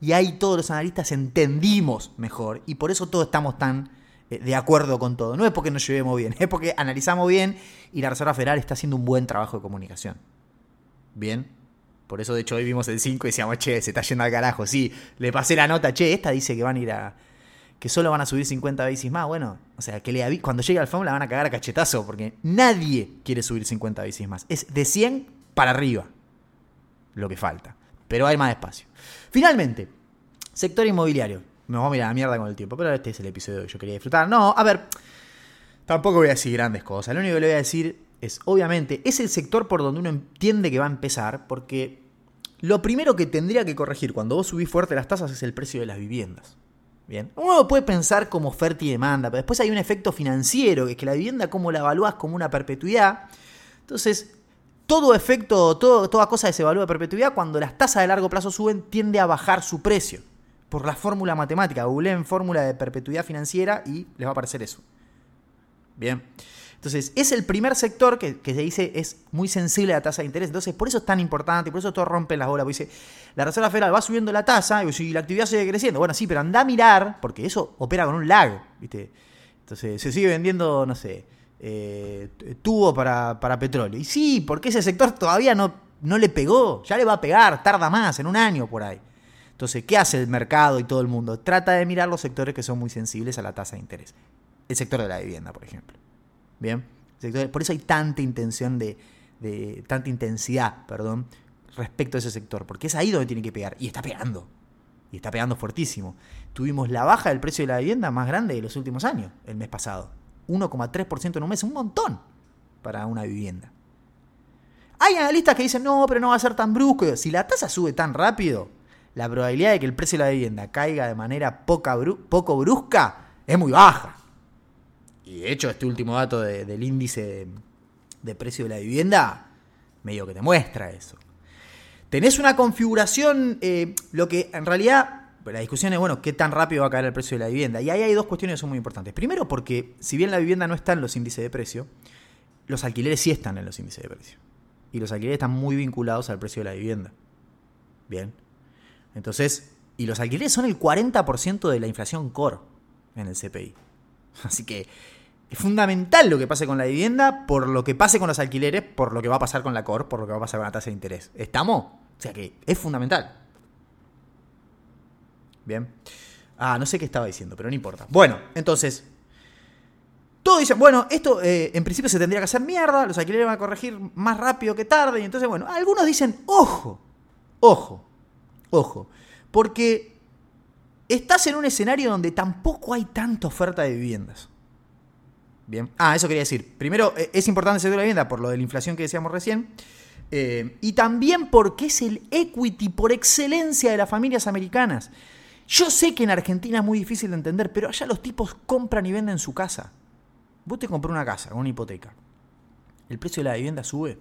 S1: y ahí todos los analistas entendimos mejor y por eso todos estamos tan de acuerdo con todo. No es porque nos llevemos bien, es porque analizamos bien y la Reserva Federal está haciendo un buen trabajo de comunicación. Bien. Por eso, de hecho, hoy vimos el 5 y decíamos, che, se está yendo al carajo. Sí, le pasé la nota, che, esta dice que van a ir a. que solo van a subir 50 veces más. Bueno, o sea, que le cuando llegue al FOM la van a cagar a cachetazo, porque nadie quiere subir 50 veces más. Es de 100 para arriba lo que falta. Pero hay más espacio. Finalmente, sector inmobiliario. Me vamos a mirar la mierda con el tiempo, pero este es el episodio que yo quería disfrutar. No, a ver, tampoco voy a decir grandes cosas. Lo único que le voy a decir es, obviamente, es el sector por donde uno entiende que va a empezar, porque lo primero que tendría que corregir cuando vos subís fuerte las tasas es el precio de las viviendas. Bien, uno puede pensar como oferta y demanda, pero después hay un efecto financiero, que es que la vivienda, como la evalúas como una perpetuidad. Entonces, todo efecto, todo, toda cosa que se evalúa de perpetuidad, cuando las tasas de largo plazo suben, tiende a bajar su precio por la fórmula matemática. en fórmula de perpetuidad financiera y les va a aparecer eso. Bien. Entonces, es el primer sector que, se dice es muy sensible a la tasa de interés. Entonces, por eso es tan importante, por eso todo rompe las bolas. Porque dice, la Reserva Federal va subiendo la tasa y la actividad sigue creciendo. Bueno, sí, pero anda a mirar, porque eso opera con un lag. ¿viste? Entonces, se sigue vendiendo, no sé, eh, tubo para, para, petróleo. Y sí, porque ese sector todavía no, no le pegó. Ya le va a pegar, tarda más, en un año por ahí. Entonces, ¿qué hace el mercado y todo el mundo? Trata de mirar los sectores que son muy sensibles a la tasa de interés. El sector de la vivienda, por ejemplo. Bien. Por eso hay tanta intención de, tanta intensidad, perdón, respecto a ese sector, porque es ahí donde tiene que pegar y está pegando. Y está pegando fuertísimo. Tuvimos la baja del precio de la vivienda más grande de los últimos años, el mes pasado. 1,3% en un mes, un montón para una vivienda. Hay analistas que dicen, no, pero no va a ser tan brusco. Si la tasa sube tan rápido, la probabilidad de que el precio de la vivienda caiga de manera poco brusca es muy baja. Y de hecho, este último dato del índice de, precio de la vivienda, medio que te muestra eso. Tenés una configuración, eh, lo que en realidad la discusión es, bueno, ¿qué tan rápido va a caer el precio de la vivienda? Y ahí hay dos cuestiones que son muy importantes. Primero, porque si bien la vivienda no está en los índices de precio, los alquileres sí están en los índices de precio. Y los alquileres están muy vinculados al precio de la vivienda. Bien. Entonces, Y los alquileres son el 40% de la inflación core en el CPI. Así que es fundamental lo que pase con la vivienda, por lo que pase con los alquileres, por lo que va a pasar con la core, por lo que va a pasar con la tasa de interés. ¿Estamos? O sea que es fundamental. Bien. Ah, no sé qué estaba diciendo, pero no importa. Bueno, entonces, todos dicen, bueno, esto eh, en principio se tendría que hacer mierda, los alquileres van a corregir más rápido que tarde, y entonces, bueno, algunos dicen, ojo, ojo, ojo, porque estás en un escenario donde tampoco hay tanta oferta de viviendas. Bien. Ah, eso quería decir. Primero, eh, es importante el de la vivienda por lo de la inflación que decíamos recién. Eh, y también porque es el equity por excelencia de las familias americanas. Yo sé que en Argentina es muy difícil de entender, pero allá los tipos compran y venden su casa. Vos te comprás una casa una hipoteca. El precio de la vivienda sube,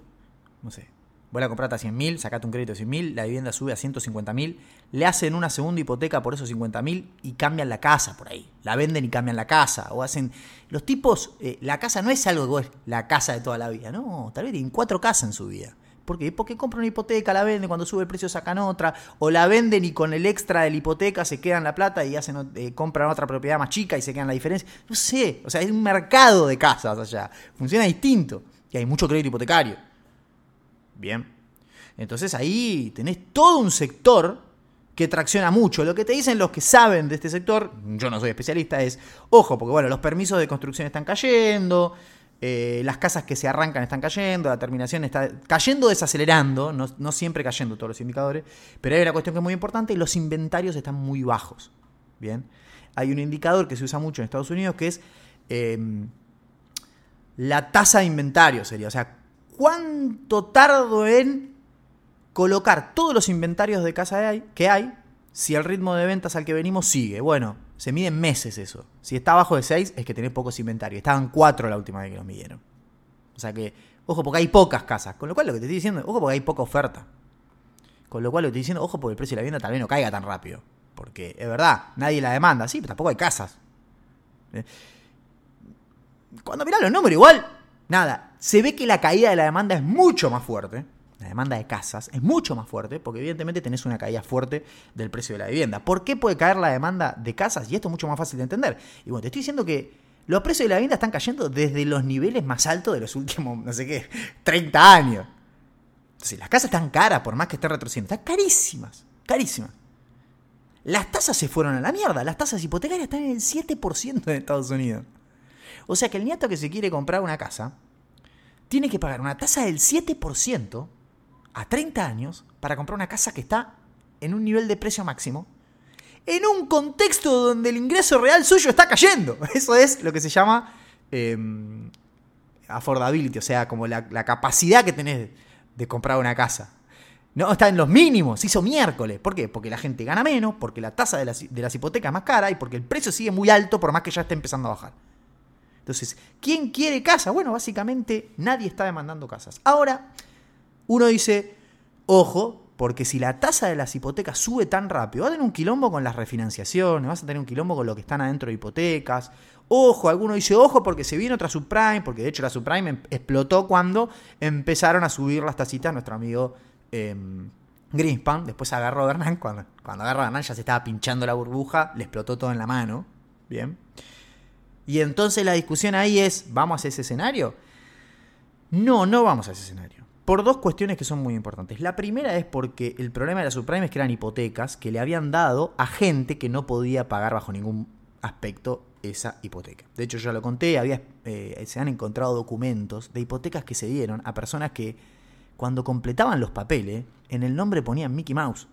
S1: no sé, Vos la compraste a 100 mil, sacate un crédito de 100 mil, la vivienda sube a 150 mil, le hacen una segunda hipoteca por esos 50 mil y cambian la casa por ahí. La venden y cambian la casa. O hacen. Los tipos, eh, la casa no es algo que es la casa de toda la vida, no. Tal vez tienen cuatro casas en su vida. ¿Por qué? Porque compran una hipoteca, la venden, cuando sube el precio sacan otra, o la venden y con el extra de la hipoteca se quedan la plata y hacen eh, compran otra propiedad más chica y se quedan la diferencia. No sé, o sea, hay un mercado de casas allá. Funciona distinto. Y hay mucho crédito hipotecario. Bien. Entonces ahí tenés todo un sector que tracciona mucho. Lo que te dicen los que saben de este sector, yo no soy especialista, es, ojo, porque bueno, los permisos de construcción están cayendo, eh, las casas que se arrancan están cayendo, la terminación está cayendo, desacelerando, no, no, siempre cayendo todos los indicadores, pero hay una cuestión que es muy importante, los inventarios están muy bajos. Bien, hay un indicador que se usa mucho en Estados Unidos que es em, la tasa de inventario, sería, o sea, cuánto tardo en colocar todos los inventarios de casa que hay si el ritmo de ventas al que venimos sigue. Bueno, se miden meses eso. Si está abajo de 6 es que tenés pocos inventarios. Estaban 4 la última vez que los midieron. O sea que, ojo, porque hay pocas casas. Con lo cual lo que te estoy diciendo, ojo, porque hay poca oferta. Con lo cual lo que te estoy diciendo, ojo, porque el precio de la vivienda tal vez no caiga tan rápido. Porque es verdad, nadie la demanda. Sí, pero tampoco hay casas. Eh, cuando mirás los números, igual, nada, se ve que la caída de la demanda es mucho más fuerte. La demanda de casas es mucho más fuerte porque evidentemente tenés una caída fuerte del precio de la vivienda. ¿Por qué puede caer la demanda de casas? Y esto es mucho más fácil de entender. Y bueno, te estoy diciendo que los precios de la vivienda están cayendo desde los niveles más altos de los últimos, no sé qué, 30 años. Entonces, las casas están caras, por más que estén retrocediendo. Están carísimas, carísimas. Las tasas se fueron a la mierda. Las tasas hipotecarias están en el 7% en Estados Unidos. O sea que el nieto que se quiere comprar una casa tiene que pagar una tasa del 7% a 30 años para comprar una casa que está en un nivel de precio máximo, en un contexto donde el ingreso real suyo está cayendo. Eso es lo que se llama em, affordability, o sea, como la, capacidad que tenés de comprar una casa. No, está en los mínimos, se hizo miércoles. ¿Por qué? Porque la gente gana menos, porque la tasa de las, de las hipotecas es más cara y porque el precio sigue muy alto por más que ya esté empezando a bajar. Entonces, ¿quién quiere casa? Bueno, básicamente nadie está demandando casas. Ahora, uno dice, ojo, porque si la tasa de las hipotecas sube tan rápido, va a tener un quilombo con las refinanciaciones, vas a tener un quilombo con lo que están adentro de hipotecas. Ojo, alguno dice ojo porque se viene otra subprime, porque de hecho la subprime em, explotó cuando empezaron a subir las tacitas nuestro amigo em, Greenspan. Después agarró a Hernán, cuando, agarró a ya se estaba pinchando la burbuja, le explotó todo en la mano. Bien. Y entonces la discusión ahí es, ¿vamos a ese escenario? No, no vamos a ese escenario por dos cuestiones que son muy importantes. La primera es porque el problema de la subprime es que eran hipotecas que le habían dado a gente que no podía pagar bajo ningún aspecto esa hipoteca. De hecho, ya lo conté, había, eh, se han encontrado documentos de hipotecas que se dieron a personas que cuando completaban los papeles, en el nombre ponían Mickey Mouse.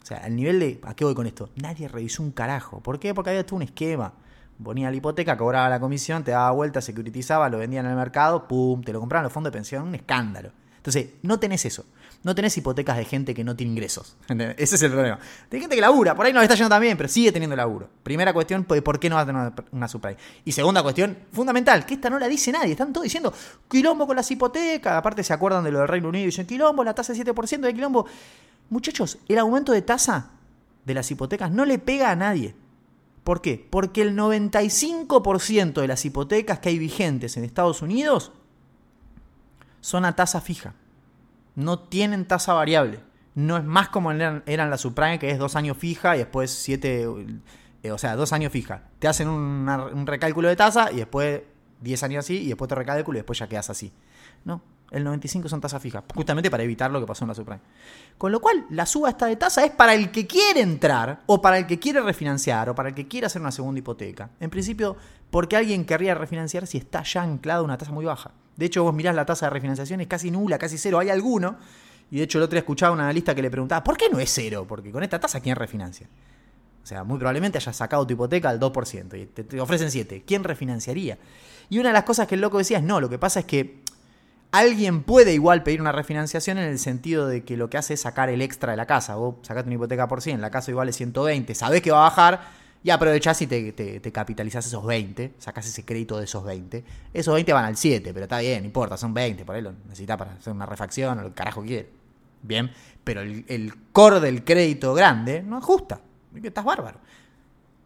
S1: O sea, al nivel de... ¿A qué voy con esto? Nadie revisó un carajo. ¿Por qué? Porque había todo un esquema. Ponía la hipoteca, cobraba la comisión, te daba vuelta, securitizaba, lo vendían en el mercado, pum, te lo compraban los fondos de pensión, un escándalo. Entonces, no tenés eso. No tenés hipotecas de gente que no tiene ingresos. Ese es el problema. Hay gente que labura, por ahí no le está yendo también, pero sigue teniendo laburo. Primera cuestión, pues, ¿por qué no va a tener una subprime? Y segunda cuestión, fundamental, que esta no la dice nadie. Están todos diciendo quilombo con las hipotecas. Aparte se acuerdan de lo del Reino Unido y dicen quilombo, la tasa de 7% de quilombo. Muchachos, el aumento de tasa de las hipotecas no le pega a nadie. ¿Por qué? Porque el 95% de las hipotecas que hay vigentes en Estados Unidos son a tasa fija. No tienen tasa variable. no es más como eran, las subprime, que es dos años fija y después siete, eh, o sea, dos años fija. Te hacen un recálculo de tasa y después 10 años así y después te recálculo y después ya quedas así. No, el 95 son tasas fijas, justamente para evitar lo que pasó en la subprime. Con lo cual, la suba esta de tasa es para el que quiere entrar, o para el que quiere refinanciar, o para el que quiere hacer una segunda hipoteca. En principio, porque alguien querría refinanciar si está ya anclado a una tasa muy baja. De hecho, vos mirás la tasa de refinanciación, es casi nula, casi cero. Hay alguno, y de hecho el otro día escuchaba a un analista que le preguntaba, ¿por qué no es cero? Porque con esta tasa, ¿quién refinancia? O sea, muy probablemente hayas sacado tu hipoteca al 2% y te ofrecen 7. ¿Quién refinanciaría? Y una de las cosas que el loco decía es, no, lo que pasa es que alguien puede igual pedir una refinanciación en el sentido de que lo que hace es sacar el extra de la casa. Vos sacaste una hipoteca por 100, la casa igual es 120, sabés que va a bajar y aprovechás y te, te, capitalizás esos 20, sacás ese crédito de esos 20. Esos 20 van al 7, pero está bien, no importa, son 20, por ahí lo necesitas para hacer una refacción o lo que carajo quiere. Bien, pero el, el core del crédito grande no ajusta. que Estás bárbaro.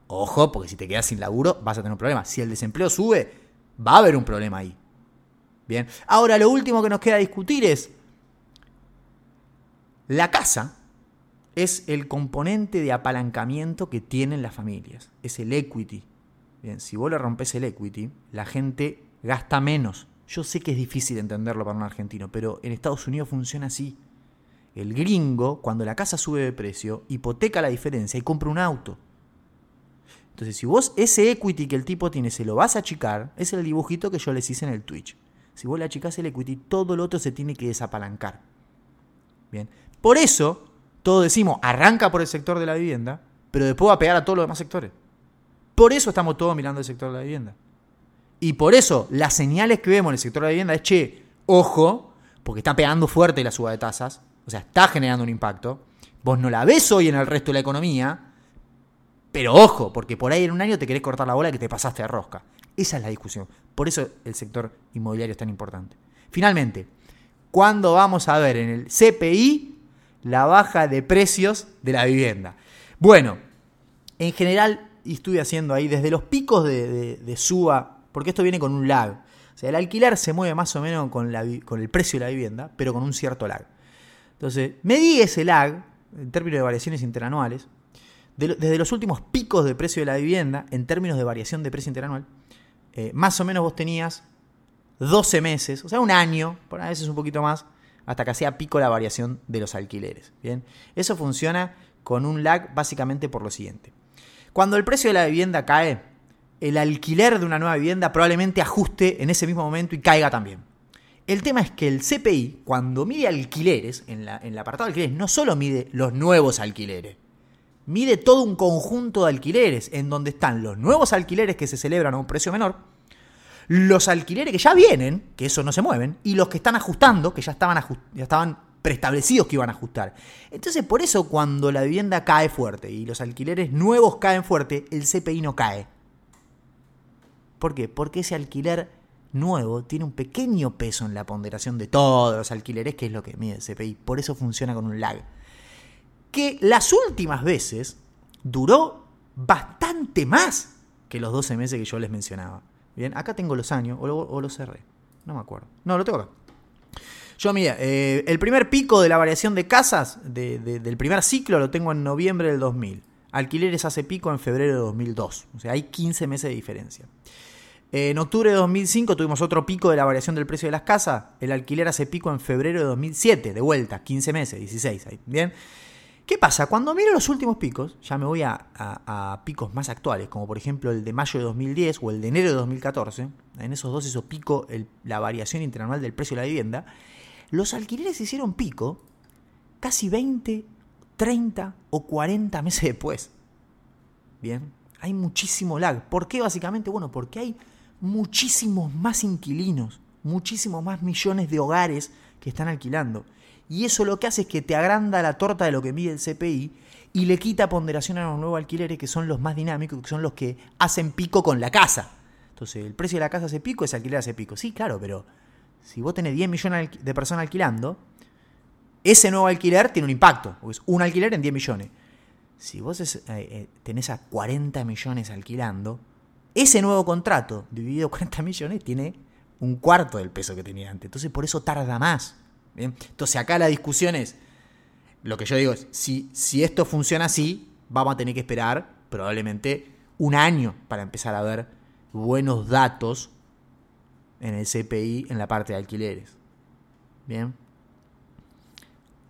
S1: Ojo, porque si te quedas sin laburo vas a tener un problema. Si el desempleo sube, va a haber un problema ahí. Bien. Ahora, lo último que nos queda discutir es. La casa es el componente de apalancamiento que tienen las familias. Es el equity. Bien, si vos le rompes el equity, la gente gasta menos. Yo sé que es difícil entenderlo para un argentino, pero en Estados Unidos funciona así. El gringo, cuando la casa sube de precio, hipoteca la diferencia y compra un auto. Entonces, si vos ese equity que el tipo tiene se lo vas a achicar, es el dibujito que yo les hice en el Twitch. Si vos le achicás el equity, todo lo otro se tiene que desapalancar. Bien. Por eso, todos decimos, arranca por el sector de la vivienda, pero después va a pegar a todos los demás sectores. Por eso estamos todos mirando el sector de la vivienda. Y por eso las señales que vemos en el sector de la vivienda es, che, ojo, porque está pegando fuerte la suba de tasas, o sea, está generando un impacto. Vos no la ves hoy en el resto de la economía, pero ojo, porque por ahí en un año te querés cortar la bola que te pasaste de rosca. Esa es la discusión. Por eso el sector inmobiliario es tan importante. Finalmente, ¿cuándo vamos a ver en el CPI la baja de precios de la vivienda? Bueno, en general, y estuve haciendo ahí desde los picos de, de, suba, porque esto viene con un lag. O sea, el alquiler se mueve más o menos con, el precio de la vivienda, pero con un cierto lag. Entonces, medí ese lag en términos de variaciones interanuales, de, desde los últimos picos de precio de la vivienda, en términos de variación de precio interanual, eh, más o menos vos tenías 12 meses, o sea, un año, por a veces un poquito más, hasta que hacía pico la variación de los alquileres. Bien, eso funciona con un lag básicamente por lo siguiente. Cuando el precio de la vivienda cae, el alquiler de una nueva vivienda probablemente ajuste en ese mismo momento y caiga también. El tema es que el CPI, cuando mide alquileres, en, la, en el apartado de alquileres, no solo mide los nuevos alquileres, mide todo un conjunto de alquileres, en donde están los nuevos alquileres que se celebran a un precio menor, los alquileres que ya vienen, que eso no se mueven, y los que están ajustando, que ya estaban, ya estaban preestablecidos que iban a ajustar. Entonces, por eso cuando la vivienda cae fuerte y los alquileres nuevos caen fuerte, el CPI no cae. ¿Por qué? Porque ese alquiler nuevo tiene un pequeño peso en la ponderación de todos los alquileres, que es lo que mide el CPI. Por eso funciona con un lag. Que las últimas veces duró bastante más que los 12 meses que yo les mencionaba. Bien, acá tengo los años, o lo, o lo cerré. No me acuerdo. No, lo tengo acá. Yo, mira, eh, el primer pico de la variación de casas de, de, del primer ciclo lo tengo en noviembre del 2000. Alquileres hace pico en febrero de 2002. O sea, hay 15 meses de diferencia. En octubre de 2005 tuvimos otro pico de la variación del precio de las casas. El alquiler hace pico en febrero de 2007, de vuelta, 15 meses, 16. Ahí. Bien. ¿Qué pasa? Cuando miro los últimos picos, ya me voy a, picos más actuales, como por ejemplo el de mayo de 2010 o el de enero de 2014, en esos dos picos, el, la variación interanual del precio de la vivienda, los alquileres hicieron pico casi 20, 30 o 40 meses después. Bien, hay muchísimo lag. ¿Por qué básicamente? Bueno, porque hay muchísimos más inquilinos, muchísimos más millones de hogares que están alquilando. Y eso lo que hace es que te agranda la torta de lo que mide el CPI y le quita ponderación a los nuevos alquileres que son los más dinámicos, que son los que hacen pico con la casa. Entonces, el precio de la casa hace pico, ese alquiler hace pico. Sí, claro, pero si vos tenés 10 millones de personas alquilando, ese nuevo alquiler tiene un impacto, porque es un alquiler en 10 millones. Si vos eh, eh, tenés a 40 millones alquilando, ese nuevo contrato dividido 40 millones tiene un cuarto del peso que tenía antes. Entonces, por eso tarda más. ¿Bien? Entonces acá la discusión es, Lo que yo digo es, si, si esto funciona así, vamos a tener que esperar probablemente un año para empezar a ver buenos datos en el CPI en la parte de alquileres. Bien.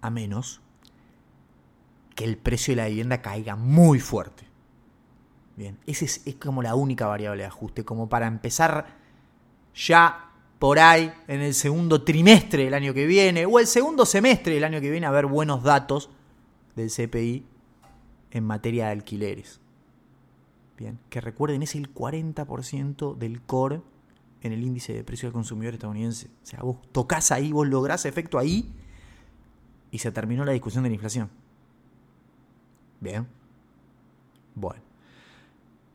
S1: A menos que el precio de la vivienda caiga muy fuerte. Bien, esa es, es, como la única variable de ajuste, como para empezar ya por ahí en el segundo trimestre del año que viene o el segundo semestre del año que viene a ver buenos datos del CPI en materia de alquileres. Bien, que recuerden es el 40% del core en el índice de precio del consumidor estadounidense. O sea, vos tocas ahí, vos lográs efecto ahí y se terminó la discusión de la inflación. Bien. Bueno.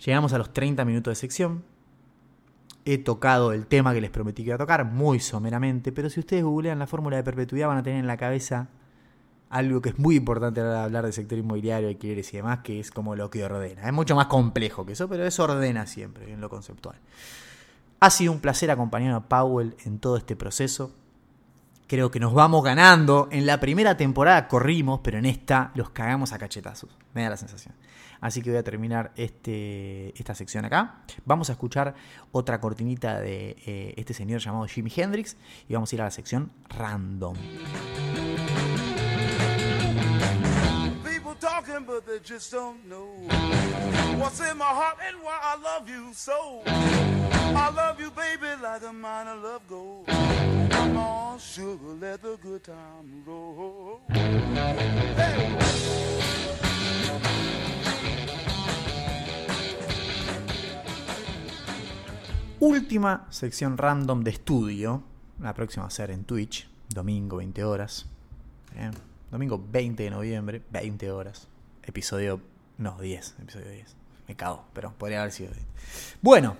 S1: Llegamos a los 30 minutos de sección. He tocado el tema que les prometí que iba a tocar, muy someramente, pero si ustedes googlean la fórmula de perpetuidad van a tener en la cabeza algo que es muy importante a la hora de hablar del sector inmobiliario, alquileres y demás, que es como lo que ordena. Es mucho más complejo que eso, pero eso ordena siempre en lo conceptual. Ha sido un placer acompañar a Powell en todo este proceso. Creo que nos vamos ganando. En la primera temporada corrimos, pero en esta los cagamos a cachetazos. Me da la sensación. Así que voy a terminar este, esta sección acá. Vamos a escuchar otra cortinita de eh, este señor llamado Jimi Hendrix y vamos a ir a la sección random. talking, but they just don't know what's in my heart and why I love you so. I love you, baby, like a mine of love gold. Come on, sugar, let the good time roll. Hey. Última sección random de estudio. La próxima va a ser en Twitch, domingo 20 horas. Domingo 20 de noviembre, 20 horas. Episodio. No, 10. Episodio 10. Me cago, pero podría haber sido 10. Bueno.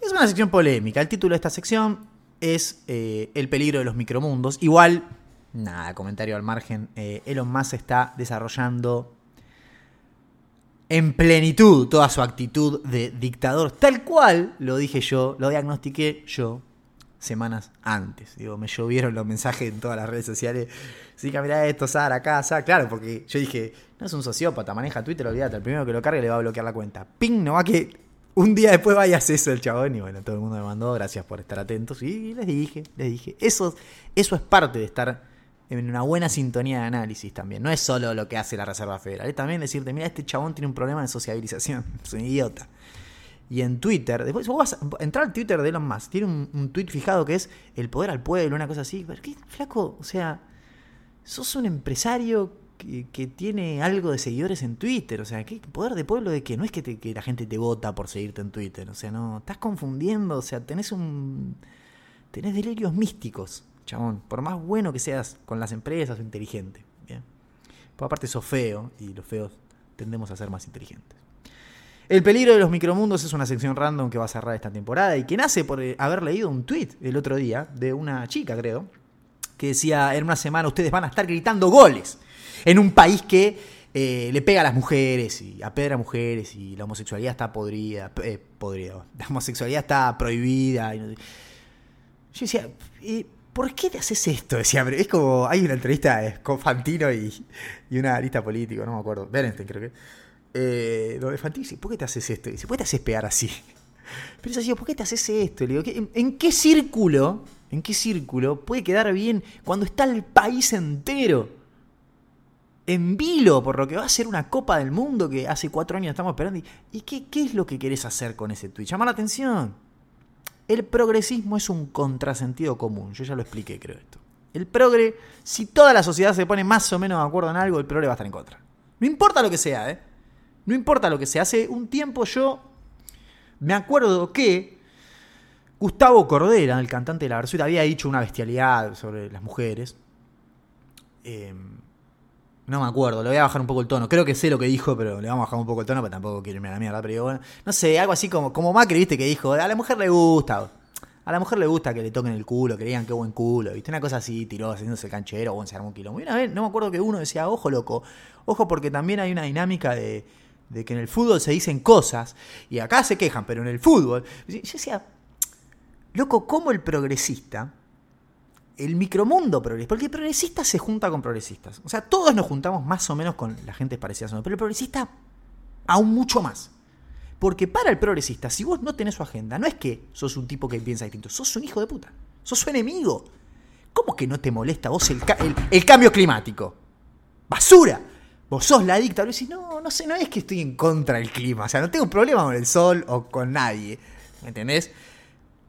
S1: Es una sección polémica. El título de esta sección es eh, El peligro de los micromundos. Igual, nada, comentario al margen. Eh, Elon Musk está desarrollando en plenitud toda su actitud de dictador. Tal cual lo dije yo, lo diagnostiqué yo semanas antes. Digo, me llovieron los mensajes en todas las redes sociales. Sí, que mira esto, Sara, acá, Sara. Claro, porque yo dije, no es un sociópata, maneja Twitter, olvídate, el primero que lo cargue le va a bloquear la cuenta. Ping, no va que un día después vayas eso el chabón. Y bueno, todo el mundo me mandó, gracias por estar atentos. Y les dije, les dije, eso, eso es parte de estar en una buena sintonía de análisis también. No es solo lo que hace la Reserva Federal, es también decirte, mira, este chabón tiene un problema de sociabilización, es un idiota. Y en Twitter, después vos vas a entrar al Twitter de Elon Musk, tiene un, un tweet fijado que es el poder al pueblo, una cosa así. Pero qué flaco, o sea, sos un empresario que, tiene algo de seguidores en Twitter, o sea, ¿qué poder de pueblo de qué? No es que, que la gente te vota por seguirte en Twitter, o sea, no, estás confundiendo, o sea, tenés un... tenés delirios místicos, chabón, por más bueno que seas con las empresas o inteligente, ¿bien? Pues aparte sos feo y los feos tendemos a ser más inteligentes. El peligro de los micromundos es una sección random que va a cerrar esta temporada y que nace por eh, haber leído un tweet el otro día de una chica, creo, que decía, en una semana ustedes van a estar gritando goles en un país que eh, le pega a las mujeres y apedra a mujeres y la homosexualidad está podrida, eh, podrida, la homosexualidad está prohibida. Yo decía, ¿por qué te haces esto? Decía, es como, hay una entrevista con Fantino y, y una lista político, no me acuerdo, Berenstein creo que eh, lo de dice, ¿por qué te haces esto? dice, ¿por qué te haces pegar así? Pero yo ¿por qué te haces esto? Le digo, ¿en, qué círculo, en qué círculo puede quedar bien cuando está el país entero en vilo por lo que va a ser una Copa del Mundo que hace cuatro años estamos esperando? ¿Y qué, qué es lo que querés hacer con ese tweet? Llamar la atención. El progresismo es un contrasentido común. Yo ya lo expliqué, creo esto. El progre, si toda la sociedad se pone más o menos de acuerdo en algo, el progre va a estar en contra. No importa lo que sea, ¿eh? No importa lo que sea. Hace un tiempo yo me acuerdo que Gustavo Cordera, el cantante de la Versuita, había dicho una bestialidad sobre las mujeres. Em, no me acuerdo, le voy a bajar un poco el tono. Creo que sé lo que dijo, pero le vamos a bajar un poco el tono, pero tampoco quiero irme a la mierda. Pero bueno, no sé, algo así como, como Macri, viste, que dijo, a la mujer le gusta. A la mujer le gusta que le toquen el culo, que le digan qué buen culo, ¿viste? Una cosa así, tiró haciéndose canchero, o se un quilombo. Y una vez, no me acuerdo que uno decía, ojo loco, ojo porque también hay una dinámica de, de que en el fútbol se dicen cosas y acá se quejan, pero en el fútbol. Yo decía, loco, ¿cómo el progresista el micromundo progresista, porque el progresista se junta con progresistas. O sea, todos nos juntamos más o menos con la gente parecida a nosotros, pero el progresista aún mucho más. Porque para el progresista, si vos no tenés su agenda, no es que sos un tipo que piensa distinto, sos un hijo de puta, sos su enemigo. ¿Cómo que no te molesta vos el, cambio climático? ¡Basura! Vos sos la dicta, y decís, no, no sé, no es que estoy en contra del clima, o sea, no tengo problema con el sol o con nadie, ¿me entendés?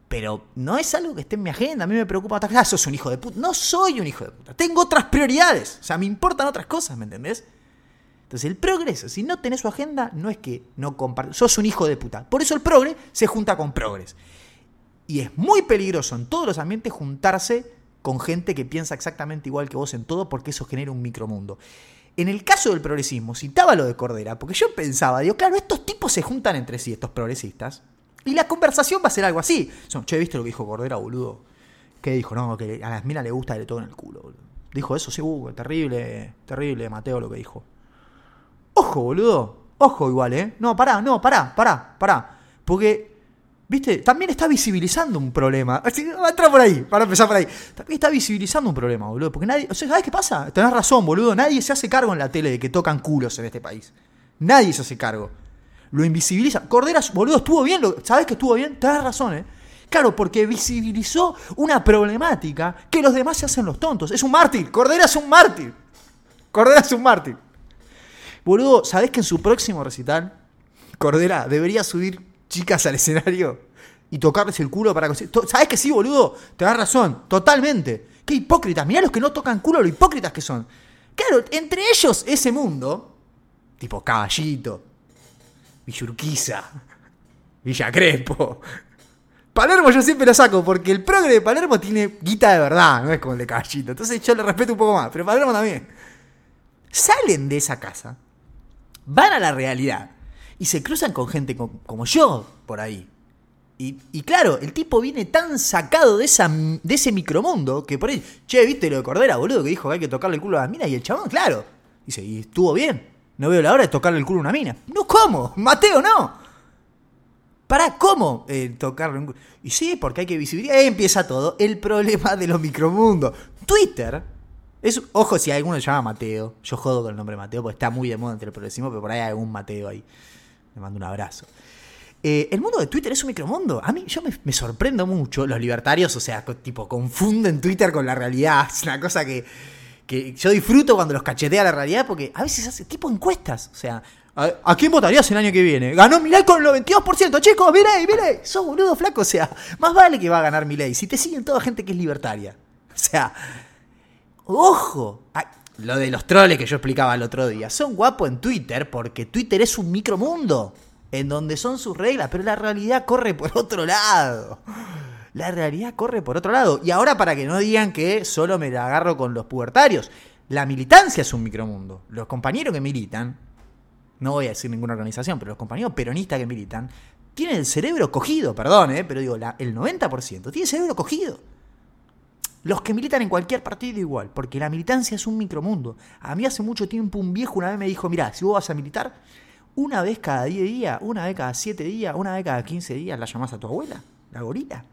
S1: Pero no es algo que esté en mi agenda. A mí me preocupa otras cosas. sos un hijo de puta. No soy un hijo de puta. Tengo otras prioridades. O sea, me importan otras cosas, ¿me entendés? Entonces, el progreso, si no tenés su agenda, no es que no compartas. Sos un hijo de puta. Por eso el progre se junta con progres. Y es muy peligroso en todos los ambientes juntarse con gente que piensa exactamente igual que vos en todo, porque eso genera un micromundo. En el caso del progresismo, citaba lo de Cordera, porque yo pensaba, digo, claro, estos tipos se juntan entre sí, estos progresistas, y la conversación va a ser algo así. Son, che, ¿viste lo que dijo Cordera, boludo? ¿Qué dijo? No, que a las minas le gusta de todo en el culo, boludo. Dijo eso, sí, uh, terrible, terrible, Mateo, lo que dijo. Ojo, boludo. Ojo igual, ¿eh? No, pará, no, pará, pará, pará. Porque, viste, también está visibilizando un problema. Va a entrar por ahí, para empezar por ahí. También está visibilizando un problema, boludo. Porque nadie, o sea, ¿sabes qué pasa? Tenés razón, boludo. Nadie se hace cargo en la tele de que tocan culos en este país. Nadie se hace cargo lo invisibiliza. Corderas, boludo, estuvo bien, ¿sabes que estuvo bien? Tienes razón, ¿eh? Claro, porque visibilizó una problemática que los demás se hacen los tontos. Es un mártir, Cordera es un mártir. Cordera es un mártir. Boludo, ¿sabés que en su próximo recital, Cordera debería subir chicas al escenario y tocarles el culo para que... ¿Sabés que sí, boludo? Te das razón, totalmente. Qué hipócritas, mirá los que no tocan culo, lo hipócritas que son. Claro, entre ellos ese mundo, tipo caballito, Villurquiza, Villa Crespo. Palermo yo siempre lo saco porque el progre de Palermo tiene guita de verdad, no es como el de Caballito. Entonces yo le respeto un poco más, pero Palermo también. Salen de esa casa, van a la realidad y se cruzan con gente como yo por ahí. Y, claro, el tipo viene tan sacado de, ese micromundo que por ahí, che, ¿viste lo de Cordera, boludo? Que dijo que hay que tocarle el culo a las minas y el chabón, claro. Dice, y estuvo bien. No veo la hora de tocarle el culo a una mina. No, ¿cómo? Mateo, no. ¿Para cómo eh, tocarle un culo? Y sí, porque hay que visibilizar. Ahí empieza todo. El problema de los micromundos. Twitter. Es, ojo si alguno se llama Mateo. Yo jodo con el nombre Mateo porque está muy de moda entre el progresismo, pero por ahí hay algún Mateo ahí. Le mando un abrazo. Eh, el mundo de Twitter es un micromundo. A mí, yo me, me, sorprendo mucho. Los libertarios, o sea, tipo, confunden Twitter con la realidad. Es una cosa que que yo disfruto cuando los cachetea la realidad porque a veces hace tipo encuestas. O sea, ¿a, quién votarías el año que viene? Ganó Milei con el 92%, chicos, Milei, Milei. Sos boludo flaco, o sea, más vale que va a ganar Milei. Si te siguen toda gente que es libertaria. O sea, ojo. lo de los troles que yo explicaba el otro día. Son guapos en Twitter porque Twitter es un micromundo en donde son sus reglas, pero la realidad corre por otro lado. La realidad corre por otro lado. Y ahora para que no digan que solo me la agarro con los pubertarios. La militancia es un micromundo. Los compañeros que militan, no voy a decir ninguna organización, pero los compañeros peronistas que militan, tienen el cerebro cogido, perdón, eh, pero digo, el 90% tiene el cerebro cogido. Los que militan en cualquier partido igual, porque la militancia es un micromundo. A mí hace mucho tiempo un viejo una vez me dijo, mira, si vos vas a militar, una vez cada 10 días, una vez cada 7 días, una vez cada 15 días la llamás a tu abuela, la gorila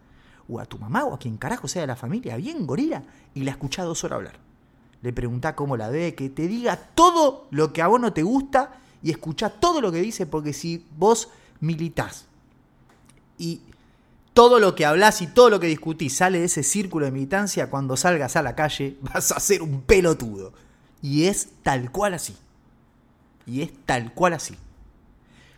S1: o a tu mamá o a quien carajo sea de la familia, bien gorila, y la escuchá dos horas hablar. Le preguntá cómo la ve, que te diga todo lo que a vos no te gusta y escuchá todo lo que dice, porque si vos militás y todo lo que hablas y todo lo que discutís sale de ese círculo de militancia, cuando salgas a la calle vas a ser un pelotudo. Y es tal cual así. Y es tal cual así.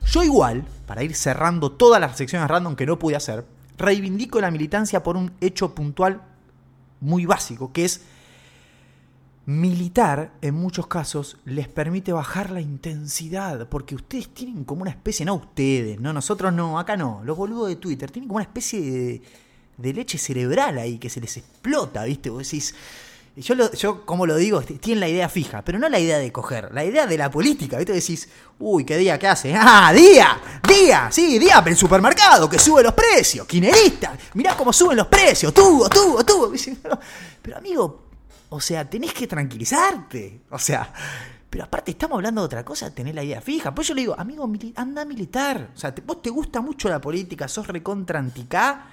S1: Yo igual, para ir cerrando todas las secciones random que no pude hacer, reivindico la militancia por un hecho puntual muy básico, que es militar en muchos casos les permite bajar la intensidad, porque ustedes tienen como una especie, no ustedes, no nosotros no, acá no, los boludos de Twitter tienen como una especie de, de leche cerebral ahí que se les explota, ¿viste? Vos decís, yo, lo, yo, como lo digo, tienen la idea fija, pero no la idea de coger, la idea de la política. ¿Viste? Decís, uy, ¿qué día qué hace? ¡Ah, día! ¡Día! Sí, día el supermercado que sube los precios. ¡Quinerista! Mirá cómo suben los precios. Tubo, tubo, tubo. Pero, amigo, o sea, tenés que tranquilizarte. O sea, pero aparte estamos hablando de otra cosa, tener la idea fija. Pues yo le digo, amigo, anda militar. O sea, vos te gusta mucho la política, sos recontra anticá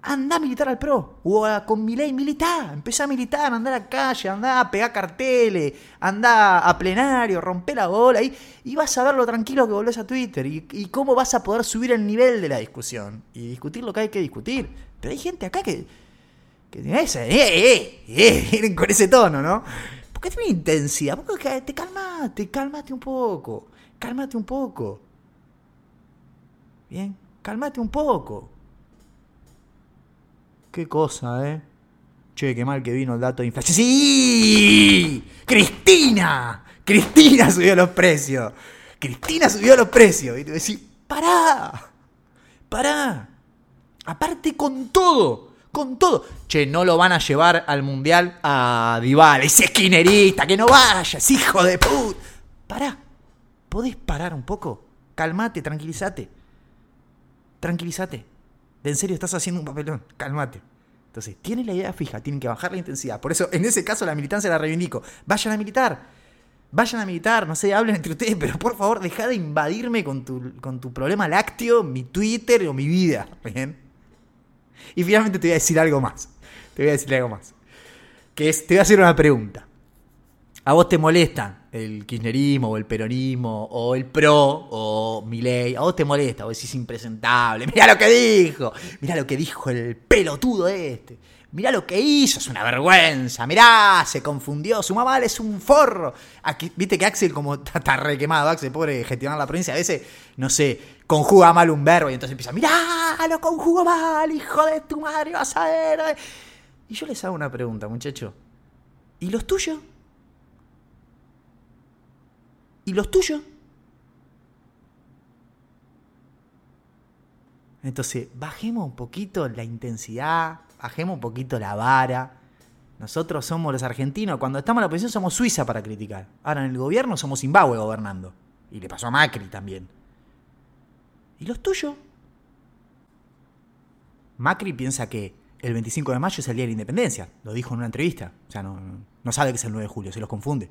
S1: Anda a militar al PRO. O a, con ley militar. Empezá a militar, anda a la calle, anda a pegar carteles, anda a plenario, rompe la bola. Y, y vas a ver lo tranquilo que volvés a Twitter. Y, cómo vas a poder subir el nivel de la discusión. Y discutir lo que hay que discutir. Pero hay gente acá que. que tiene ese. ¡Eh, eh! eh con ese tono, ¿no? Porque tiene intensidad. Porque te calmate, calmate un poco. Cálmate un poco. Bien, cálmate un poco. Qué cosa, ¿eh? Che, qué mal que vino el dato de inflación. ¡Sí! ¡Cristina! ¡Cristina subió los precios! ¡Cristina subió los precios! Y te decís, ¡pará! ¡Pará! Aparte con todo, con todo. Che, no lo van a llevar al mundial a Dival, ese esquinerista, que no vayas, hijo de puta. Pará. ¿Podés parar un poco? Calmate, tranquilízate. Tranquilízate. De en serio estás haciendo un papelón. Calmate. Entonces, tienen la idea fija, tienen que bajar la intensidad. Por eso, en ese caso, la militancia la reivindico. Vayan a militar. Vayan a militar, no sé, hablen entre ustedes, pero por favor, deja de invadirme con tu, con tu problema lácteo, mi Twitter o mi vida. ¿Bien? Y finalmente te voy a decir algo más. Te voy a decir algo más. Que es, te voy a hacer una pregunta. ¿A vos te molesta el kirchnerismo o el peronismo o el pro o Milei? ¿A vos te molesta? Vos decís impresentable. Mirá lo que dijo. Mirá lo que dijo el pelotudo este. Mirá lo que hizo, es una vergüenza. Mirá, se confundió. Su mamá es un forro. Aquí, Viste que Axel, como está, re quemado, Axel, pobre gestionar la provincia, a veces, no sé, conjuga mal un verbo y entonces empieza, mirá, lo conjugo mal, hijo de tu madre, vas a ver. Y yo les hago una pregunta, muchacho. ¿Y los tuyos? ¿Y los tuyos? Entonces, bajemos un poquito la intensidad, bajemos un poquito la vara. Nosotros somos los argentinos, cuando estamos en la oposición somos Suiza para criticar. Ahora en el gobierno somos Zimbabue gobernando. Y le pasó a Macri también. ¿Y los tuyos? Macri piensa que el 25 de mayo es el día de la independencia. Lo dijo en una entrevista. O sea, no, no sabe que es el 9 de julio, se los confunde.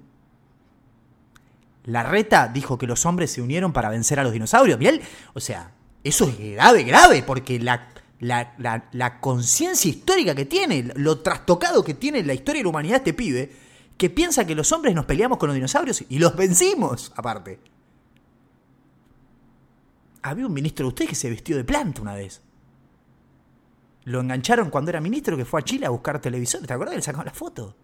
S1: La reta dijo que los hombres se unieron para vencer a los dinosaurios. Bien, o sea, eso es grave, grave, porque la, la, conciencia histórica que tiene, lo trastocado que tiene la historia de la humanidad este pibe, que piensa que los hombres nos peleamos con los dinosaurios y los vencimos, aparte. Había un ministro de ustedes que se vistió de planta una vez. Lo engancharon cuando era ministro que fue a Chile a buscar televisores. ¿Te acuerdas le sacaron la foto?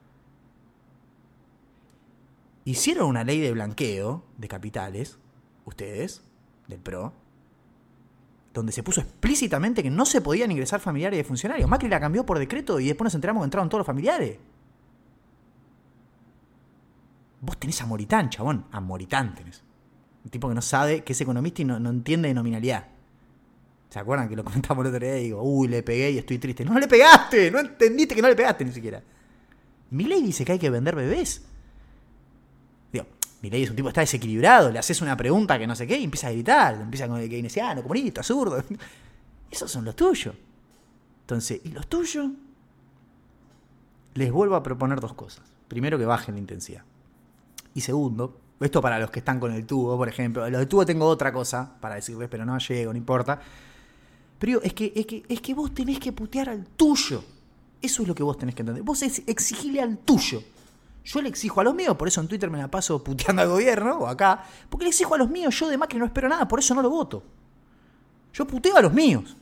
S1: Hicieron una ley de blanqueo de capitales, ustedes, del PRO, donde se puso explícitamente que no se podían ingresar familiares de funcionarios. Macri la cambió por decreto y después nos enteramos que entraron todos los familiares. Vos tenés a Moritán, chabón. A tenés. Un tipo que no sabe, que es economista y no, entiende de nominalidad. ¿Se acuerdan que lo comentamos el otro día y digo, uy, le pegué y estoy triste? No le pegaste, no entendiste que no le pegaste ni siquiera. Mi ley dice que hay que vender bebés. Milei es un tipo que está desequilibrado, le haces una pregunta que no sé qué y empieza a gritar, empieza con el keynesiano, comunista, zurdo. Esos son los tuyos. Entonces, ¿y los tuyos? Les vuelvo a proponer dos cosas. Primero, que bajen la intensidad. Y segundo, esto para los que están con el tubo, por ejemplo. Los de tubo tengo otra cosa para decirles, pero no llego, no importa. Pero es que, es que, es que vos tenés que putear al tuyo. Eso es lo que vos tenés que entender. Vos exigirle al tuyo. Yo le exijo a los míos, por eso en Twitter me la paso puteando al gobierno, o acá, porque le exijo a los míos, yo de Macri no espero nada, por eso no lo voto. Yo puteo a los míos.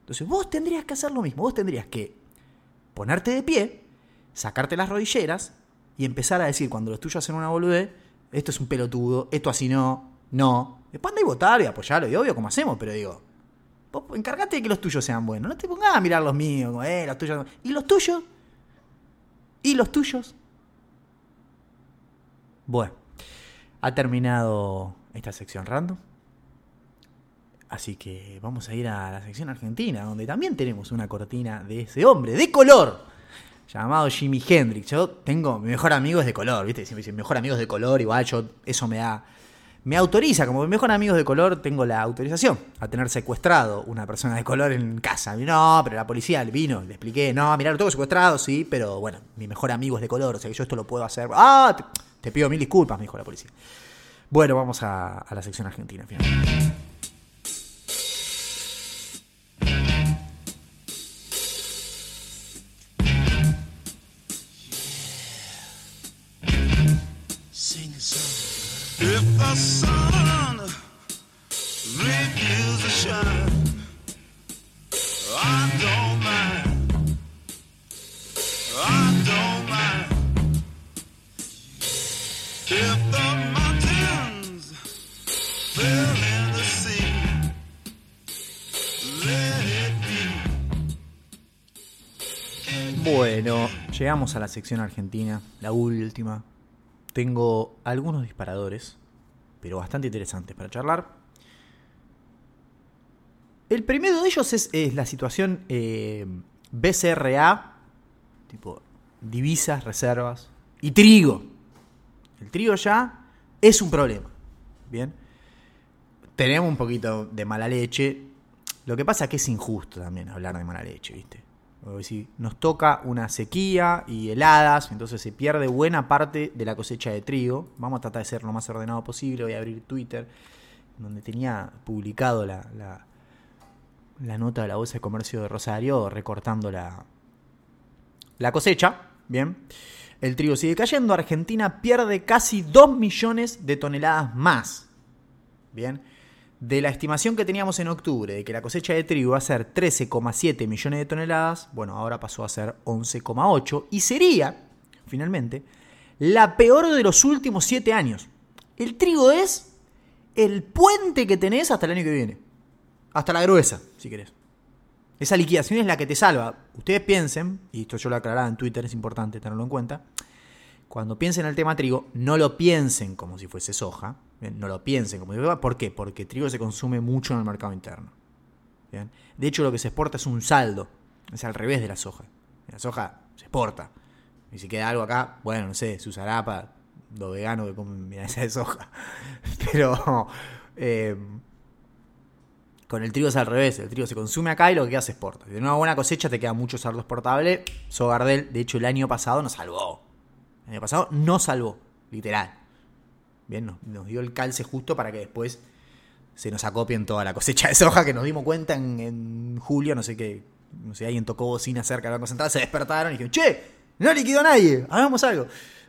S1: Entonces vos tendrías que hacer lo mismo, vos tendrías que ponerte de pie, sacarte las rodilleras y empezar a decir cuando los tuyos hacen una boludez, esto es un pelotudo, esto así no, no. Después anda y votar y apoyarlo, y obvio como hacemos, pero digo, vos encargate de que los tuyos sean buenos, no te pongas a mirar los míos, eh, los tuyos. ¿Y los tuyos? ¿Y los tuyos? Bueno, ha terminado esta sección random. Así que vamos a ir a la sección argentina, donde también tenemos una cortina de ese hombre de color, llamado Jimi Hendrix. Yo tengo, mi mejor amigo es de color, ¿viste? Siempre dicen, mejor amigo es de color, igual yo, eso me da, me autoriza, como mi mejor amigo de color, tengo la autorización a tener secuestrado una persona de color en casa. No, pero la policía vino, le expliqué, no, mirá, lo tengo secuestrado, sí, pero bueno, mi mejor amigo es de color, o sea que yo esto lo puedo hacer. Ah, pido mil disculpas, me dijo la policía. Bueno, vamos a, la sección argentina. Bueno, llegamos a la sección argentina, la última. Tengo algunos disparadores, pero bastante interesantes para charlar. El primero de ellos es, la situación eh, BCRA, tipo divisas, reservas y trigo. El trigo ya es un problema. Bien. Tenemos un poquito de mala leche. Lo que pasa es que es injusto también hablar de mala leche, ¿viste? Nos toca una sequía y heladas, entonces se pierde buena parte de la cosecha de trigo. Vamos a tratar de ser lo más ordenado posible. Voy a abrir Twitter, donde tenía publicado la nota de la Bolsa de Comercio de Rosario, recortando la, la cosecha. Bien. El trigo sigue cayendo. Argentina pierde casi 2 millones de toneladas más. Bien. De la estimación que teníamos en octubre de que la cosecha de trigo va a ser 13,7 millones de toneladas, bueno, ahora pasó a ser 11,8 y sería, finalmente, la peor de los últimos 7 años. El trigo es el puente que tenés hasta el año que viene. Hasta la gruesa, si querés. Esa liquidación es la que te salva. Ustedes piensen, y esto yo lo aclaraba en Twitter, es importante tenerlo en cuenta. Cuando piensen en el tema trigo, no lo piensen como si fuese soja. No lo piensen como si fuese. ¿Por qué? Porque trigo se consume mucho en el mercado interno. De hecho, lo que se exporta es un saldo. Es al revés de la soja. La soja se exporta. Y si queda algo acá, bueno, no sé, se usará para los veganos que comen milanesa de soja. Pero eh, con el trigo es al revés. El trigo se consume acá y lo que queda se exporta. Si de una buena cosecha te queda mucho saldo exportable. Sogardel, de hecho, el año pasado nos salvó. El año pasado nos salvó, literal. Bien, nos, dio el calce justo para que después se nos acopien toda la cosecha de soja que nos dimos cuenta en, julio, no sé qué, no sé, alguien tocó bocina cerca del Banco Central, se despertaron y dijeron, che, no liquidó nadie, hagamos algo.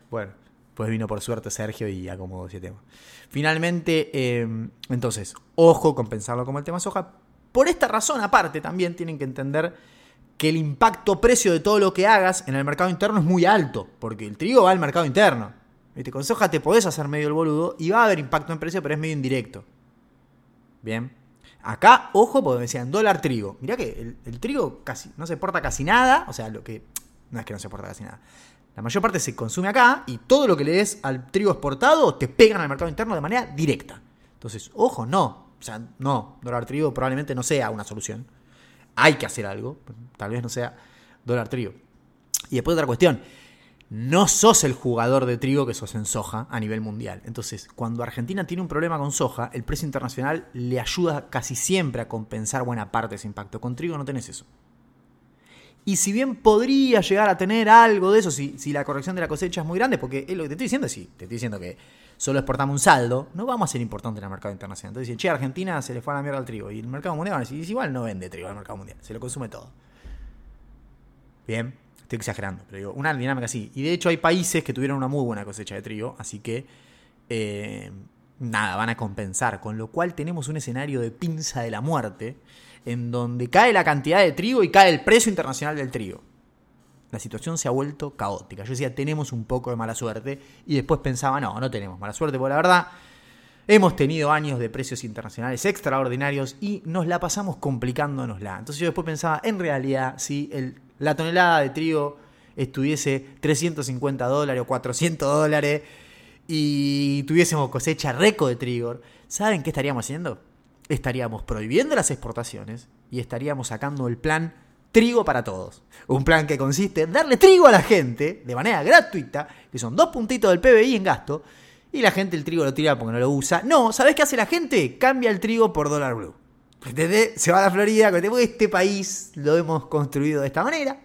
S1: Bueno, pues vino por suerte Sergio y acomodó ese tema. Finalmente, eh, entonces, ojo con pensarlo como el tema soja. Por esta razón, aparte, también tienen que entender que el impacto precio de todo lo que hagas en el mercado interno es muy alto, porque el trigo va al mercado interno. ¿Viste? Con te podés hacer medio el boludo y va a haber impacto en precio, pero es medio indirecto. Bien. Acá, ojo, porque decían dólar trigo. Mirá que el, trigo casi no se exporta casi nada. O sea, lo que. No es que no se exporta casi nada. La mayor parte se consume acá y todo lo que le des al trigo exportado te pegan al mercado interno de manera directa. Entonces, ojo, no. O sea, no. Dólar trigo probablemente no sea una solución. Hay que hacer algo. Tal vez no sea dólar trigo. Y después otra cuestión no sos el jugador de trigo que sos en soja a nivel mundial. Entonces, cuando Argentina tiene un problema con soja, el precio internacional le ayuda casi siempre a compensar buena parte de ese impacto. Con trigo no tenés eso. Y si bien podría llegar a tener algo de eso, si, si la corrección de la cosecha es muy grande, porque es lo que te estoy diciendo, sí, te estoy diciendo que solo exportamos un saldo, no vamos a ser importantes en el mercado internacional. Entonces dicen, che, Argentina se le fue a la mierda al trigo. Y el mercado mundial van a decir, igual no vende trigo al mercado mundial, se lo consume todo. Bien, estoy exagerando, pero digo, una dinámica así. Y de hecho hay países que tuvieron una muy buena cosecha de trigo, así que eh, nada, van a compensar. Con lo cual tenemos un escenario de pinza de la muerte, en donde cae la cantidad de trigo y cae el precio internacional del trigo. La situación se ha vuelto caótica. Yo decía, tenemos un poco de mala suerte, y después pensaba, no, no tenemos mala suerte, porque la verdad... Hemos tenido años de precios internacionales extraordinarios y nos la pasamos complicándonosla. Entonces yo después pensaba, en realidad, si la tonelada de trigo estuviese 350 dólares o 400 dólares y tuviésemos cosecha récord de trigo, ¿saben qué estaríamos haciendo? Estaríamos prohibiendo las exportaciones y estaríamos sacando el plan Trigo para Todos. Un plan que consiste en darle trigo a la gente de manera gratuita, que son dos puntitos del PBI en gasto, y la gente el trigo lo tira porque no lo usa. No, ¿sabes qué hace la gente? Cambia el trigo por dólar blue. ¿Entendés? Se va a la Florida, este país lo hemos construido de esta manera.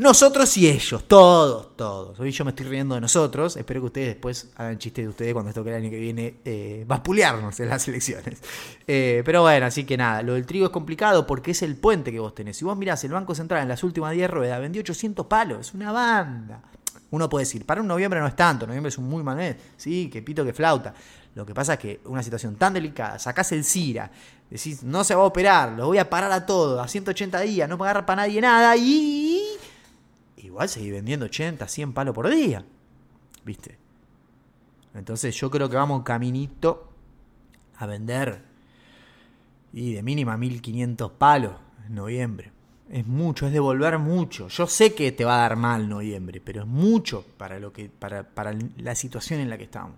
S1: Nosotros y ellos, todos, todos. Hoy yo me estoy riendo de nosotros. Espero que ustedes después hagan chiste de ustedes cuando esto que el año que viene eh, vapulearnos en las elecciones. Eh, pero bueno, así que nada, lo del trigo es complicado porque es el puente que vos tenés. Si vos mirás, el Banco Central en las últimas 10 ruedas vendió 800 palos, es una banda. Uno puede decir, para un noviembre no es tanto, noviembre es un muy mal mes, sí, que pito que flauta. Lo que pasa es que una situación tan delicada, sacás el CIRA, decís, no se va a operar, lo voy a parar a todo, a 180 días, no pagar para nadie nada, y igual seguís vendiendo 80, 100 palos por día. ¿Viste? Entonces yo creo que vamos caminito a vender y de mínima 1500 palos en noviembre. Es mucho, es devolver mucho. Yo sé que te va a dar mal noviembre, pero es mucho para lo que para, para la situación en la que estamos.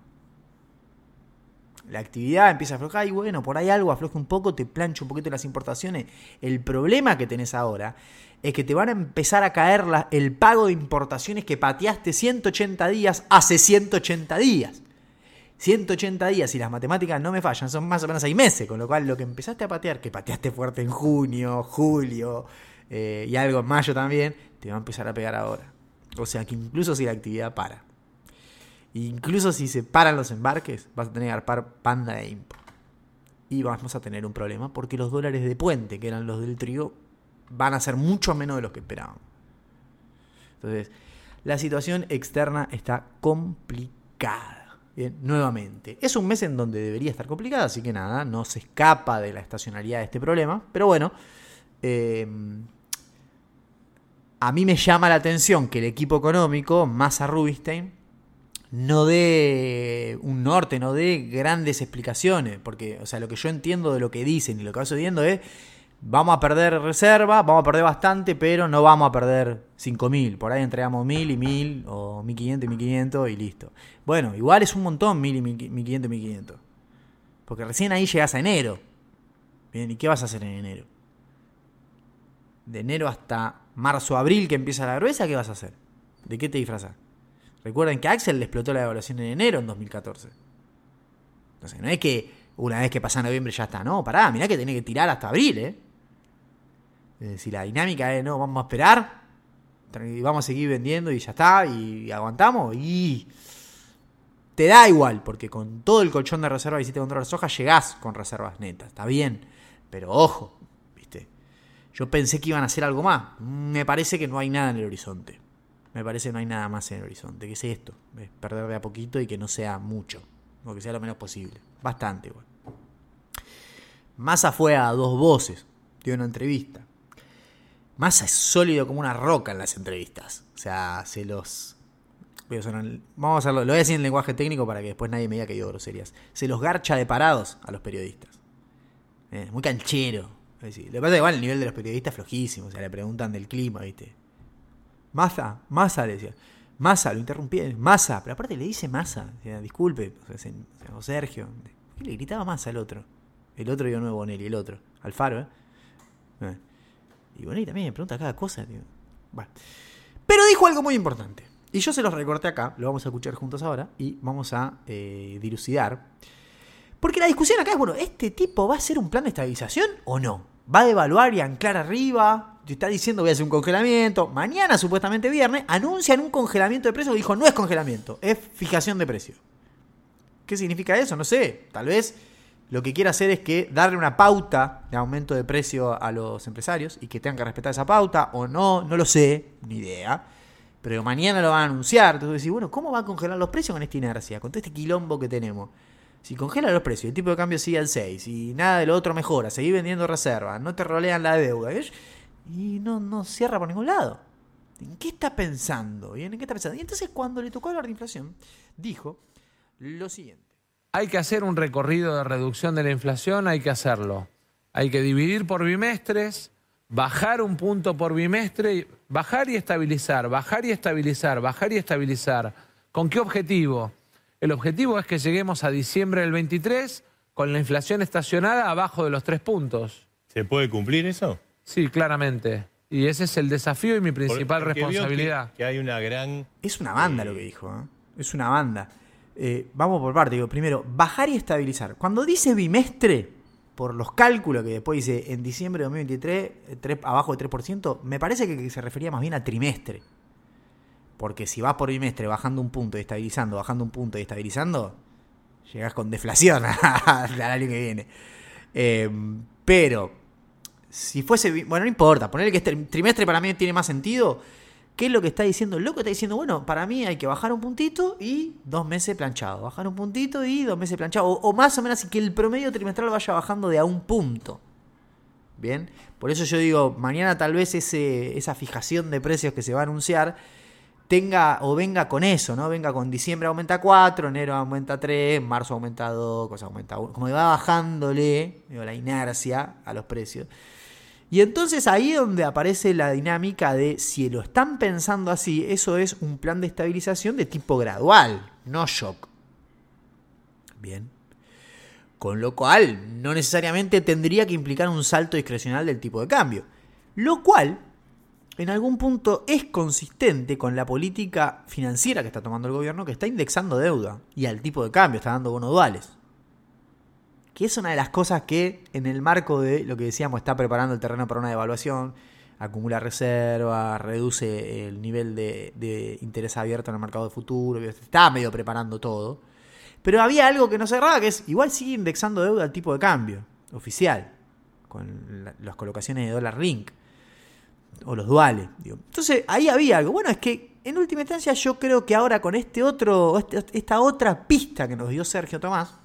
S1: La actividad empieza a aflojar y bueno, por ahí algo afloja un poco, te plancha un poquito las importaciones. El problema que tenés ahora es que te van a empezar a caer la- el pago de importaciones que pateaste 180 días hace 180 días. 180 días, y las matemáticas no me fallan, son más o menos 6 meses, con lo cual lo que empezaste a patear, que pateaste fuerte en junio, julio eh, y algo en mayo también, te va a empezar a pegar ahora. O sea que incluso si la actividad para, incluso si se paran los embarques, vas a tener que arpar panda de import. Y vamos a tener un problema porque los dólares de puente, que eran los del trigo, van a ser mucho menos de los que esperábamos. Entonces, la situación externa está complicada. Bien, nuevamente. Es un mes en donde debería estar complicada, así que nada, no se escapa de la estacionalidad de este problema. Pero bueno, eh, a mí me llama la atención que el equipo económico, Massa Rubinstein, no dé un norte, no dé grandes explicaciones. Porque, o sea, lo que yo entiendo de lo que dicen y lo que va sucediendo es vamos a perder reserva, vamos a perder bastante, pero no vamos a perder 5.000. Por ahí entregamos 1.000 y 1.000, o 1.500 y 1.500 y listo. Bueno, igual es un montón 1.000 y 1.500 y 1.500. Porque recién ahí llegas a enero. Bien, ¿y qué vas a hacer en enero? De enero hasta marzo, abril, que empieza la gruesa, ¿qué vas a hacer? ¿De qué te disfrazas? Recuerden que Axel le explotó la evaluación en enero en 2014. Entonces, no es que una vez que pasa noviembre ya está. No, pará, mirá que tenés que tirar hasta abril, ¿eh? Decir, la dinámica es, no, vamos a esperar, y vamos a seguir vendiendo y ya está, y aguantamos, y te da igual, porque con todo el colchón de reserva que hiciste contra la soja, llegás con reservas netas, está bien, pero ojo, ¿viste? Yo pensé que iban a hacer algo más, me parece que no hay nada en el horizonte, me parece no hay nada más en el horizonte, que es esto, es perder de a poquito y que no sea mucho, o que sea lo menos posible, bastante igual. Massa fue a dos voces, dio una entrevista. Massa es sólido como una roca en las entrevistas. O sea, se los. Vamos a hacerlo, lo voy a decir en lenguaje técnico para que después nadie me diga que digo groserías. Se los garcha de parados a los periodistas. Eh, muy canchero. Lo que pasa es que igual el nivel de los periodistas es flojísimo. O sea, le preguntan del clima, ¿viste? Massa, Massa le decía. Massa, lo interrumpí. Massa, pero aparte le dice Massa. O sea, disculpe, o sea, se- o Sergio. ¿Por qué le gritaba Massa al otro? El otro digo nuevo Bonelli, el otro. Alfaro, ¿eh? Eh. Y Bonelli también me pregunta cada cosa, tío. Bueno. Pero dijo algo muy importante. Y yo se los recorté acá, lo vamos a escuchar juntos ahora y vamos a eh, dilucidar. Porque la discusión acá es, bueno, ¿este tipo va a hacer un plan de estabilización o no? ¿Va a devaluar y anclar arriba? Te está diciendo voy a hacer un congelamiento. Mañana, supuestamente viernes, anuncian un congelamiento de precios. Dijo, no es congelamiento, es fijación de precios. ¿Qué significa eso? No sé. Tal vez lo que quiere hacer es que darle una pauta de aumento de precio a los empresarios y que tengan que respetar esa pauta o no, no lo sé, ni idea. Pero mañana lo van a anunciar. Entonces decís, bueno, ¿cómo va a congelar los precios con esta inercia? Con todo este quilombo que tenemos. Si congela los precios, el tipo de cambio sigue al 6 y nada de lo otro mejora, seguís vendiendo reservas, no te rolean la deuda ¿ves? Y no, no cierra por ningún lado. ¿En qué está pensando? ¿En qué está pensando? Y entonces cuando le tocó hablar de inflación, dijo lo siguiente.
S3: Hay que hacer un recorrido de reducción de la inflación, hay que hacerlo. Hay que dividir por bimestres, bajar un punto por bimestre, bajar y estabilizar, bajar y estabilizar, bajar y estabilizar. ¿Con qué objetivo? El objetivo es que lleguemos a diciembre del 23 con la inflación estacionada abajo de los tres puntos.
S4: ¿Se puede cumplir eso?
S3: Sí, claramente. Y ese es el desafío y mi principal
S4: Porque veo que-
S3: responsabilidad.
S4: Que, hay una gran.
S1: Es una banda lo que dijo, ¿eh? Es una banda. Eh, vamos por parte, digo, primero, bajar y estabilizar. Cuando dice bimestre, por los cálculos que después dice en diciembre de 2023, eh, tres- abajo de 3%, me parece que, que se refería más bien a trimestre. Porque si vas por bimestre bajando un punto y estabilizando, bajando un punto y estabilizando, llegás con deflación al año que viene. Eh, pero, si fuese. Bueno, no importa, ponerle que este trimestre para mí tiene más sentido. ¿Qué es lo que está diciendo? El loco está diciendo, bueno, para mí hay que bajar un puntito y dos meses planchado. Bajar un puntito y dos meses planchado. O, más o menos así que el promedio trimestral vaya bajando de a un punto. Bien, por eso yo digo, mañana tal vez ese, esa fijación de precios que se va a anunciar tenga o venga con eso, ¿no? Venga con diciembre aumenta 4, enero aumenta 3, marzo aumenta 2, cosa aumenta 1. Como que va bajándole la inercia a los precios. Y entonces ahí es donde aparece la dinámica de si lo están pensando así, eso es un plan de estabilización de tipo gradual, no shock. Bien. Con lo cual, no necesariamente tendría que implicar un salto discrecional del tipo de cambio. Lo cual, en algún punto, es consistente con la política financiera que está tomando el gobierno, que está indexando deuda y al tipo de cambio, está dando bonos duales. Que es una de las cosas que, en el marco de lo que decíamos, está preparando el terreno para una devaluación, acumula reservas, reduce el nivel de, interés abierto en el mercado de futuro, está medio preparando todo. Pero había algo que no cerraba, que es igual sigue indexando deuda al tipo de cambio oficial, con la- las colocaciones de dólar link o los duales. digo. Entonces ahí había algo. Bueno, es que en última instancia yo creo que ahora con este otro, este- esta otra pista que nos dio Sergio Tomás,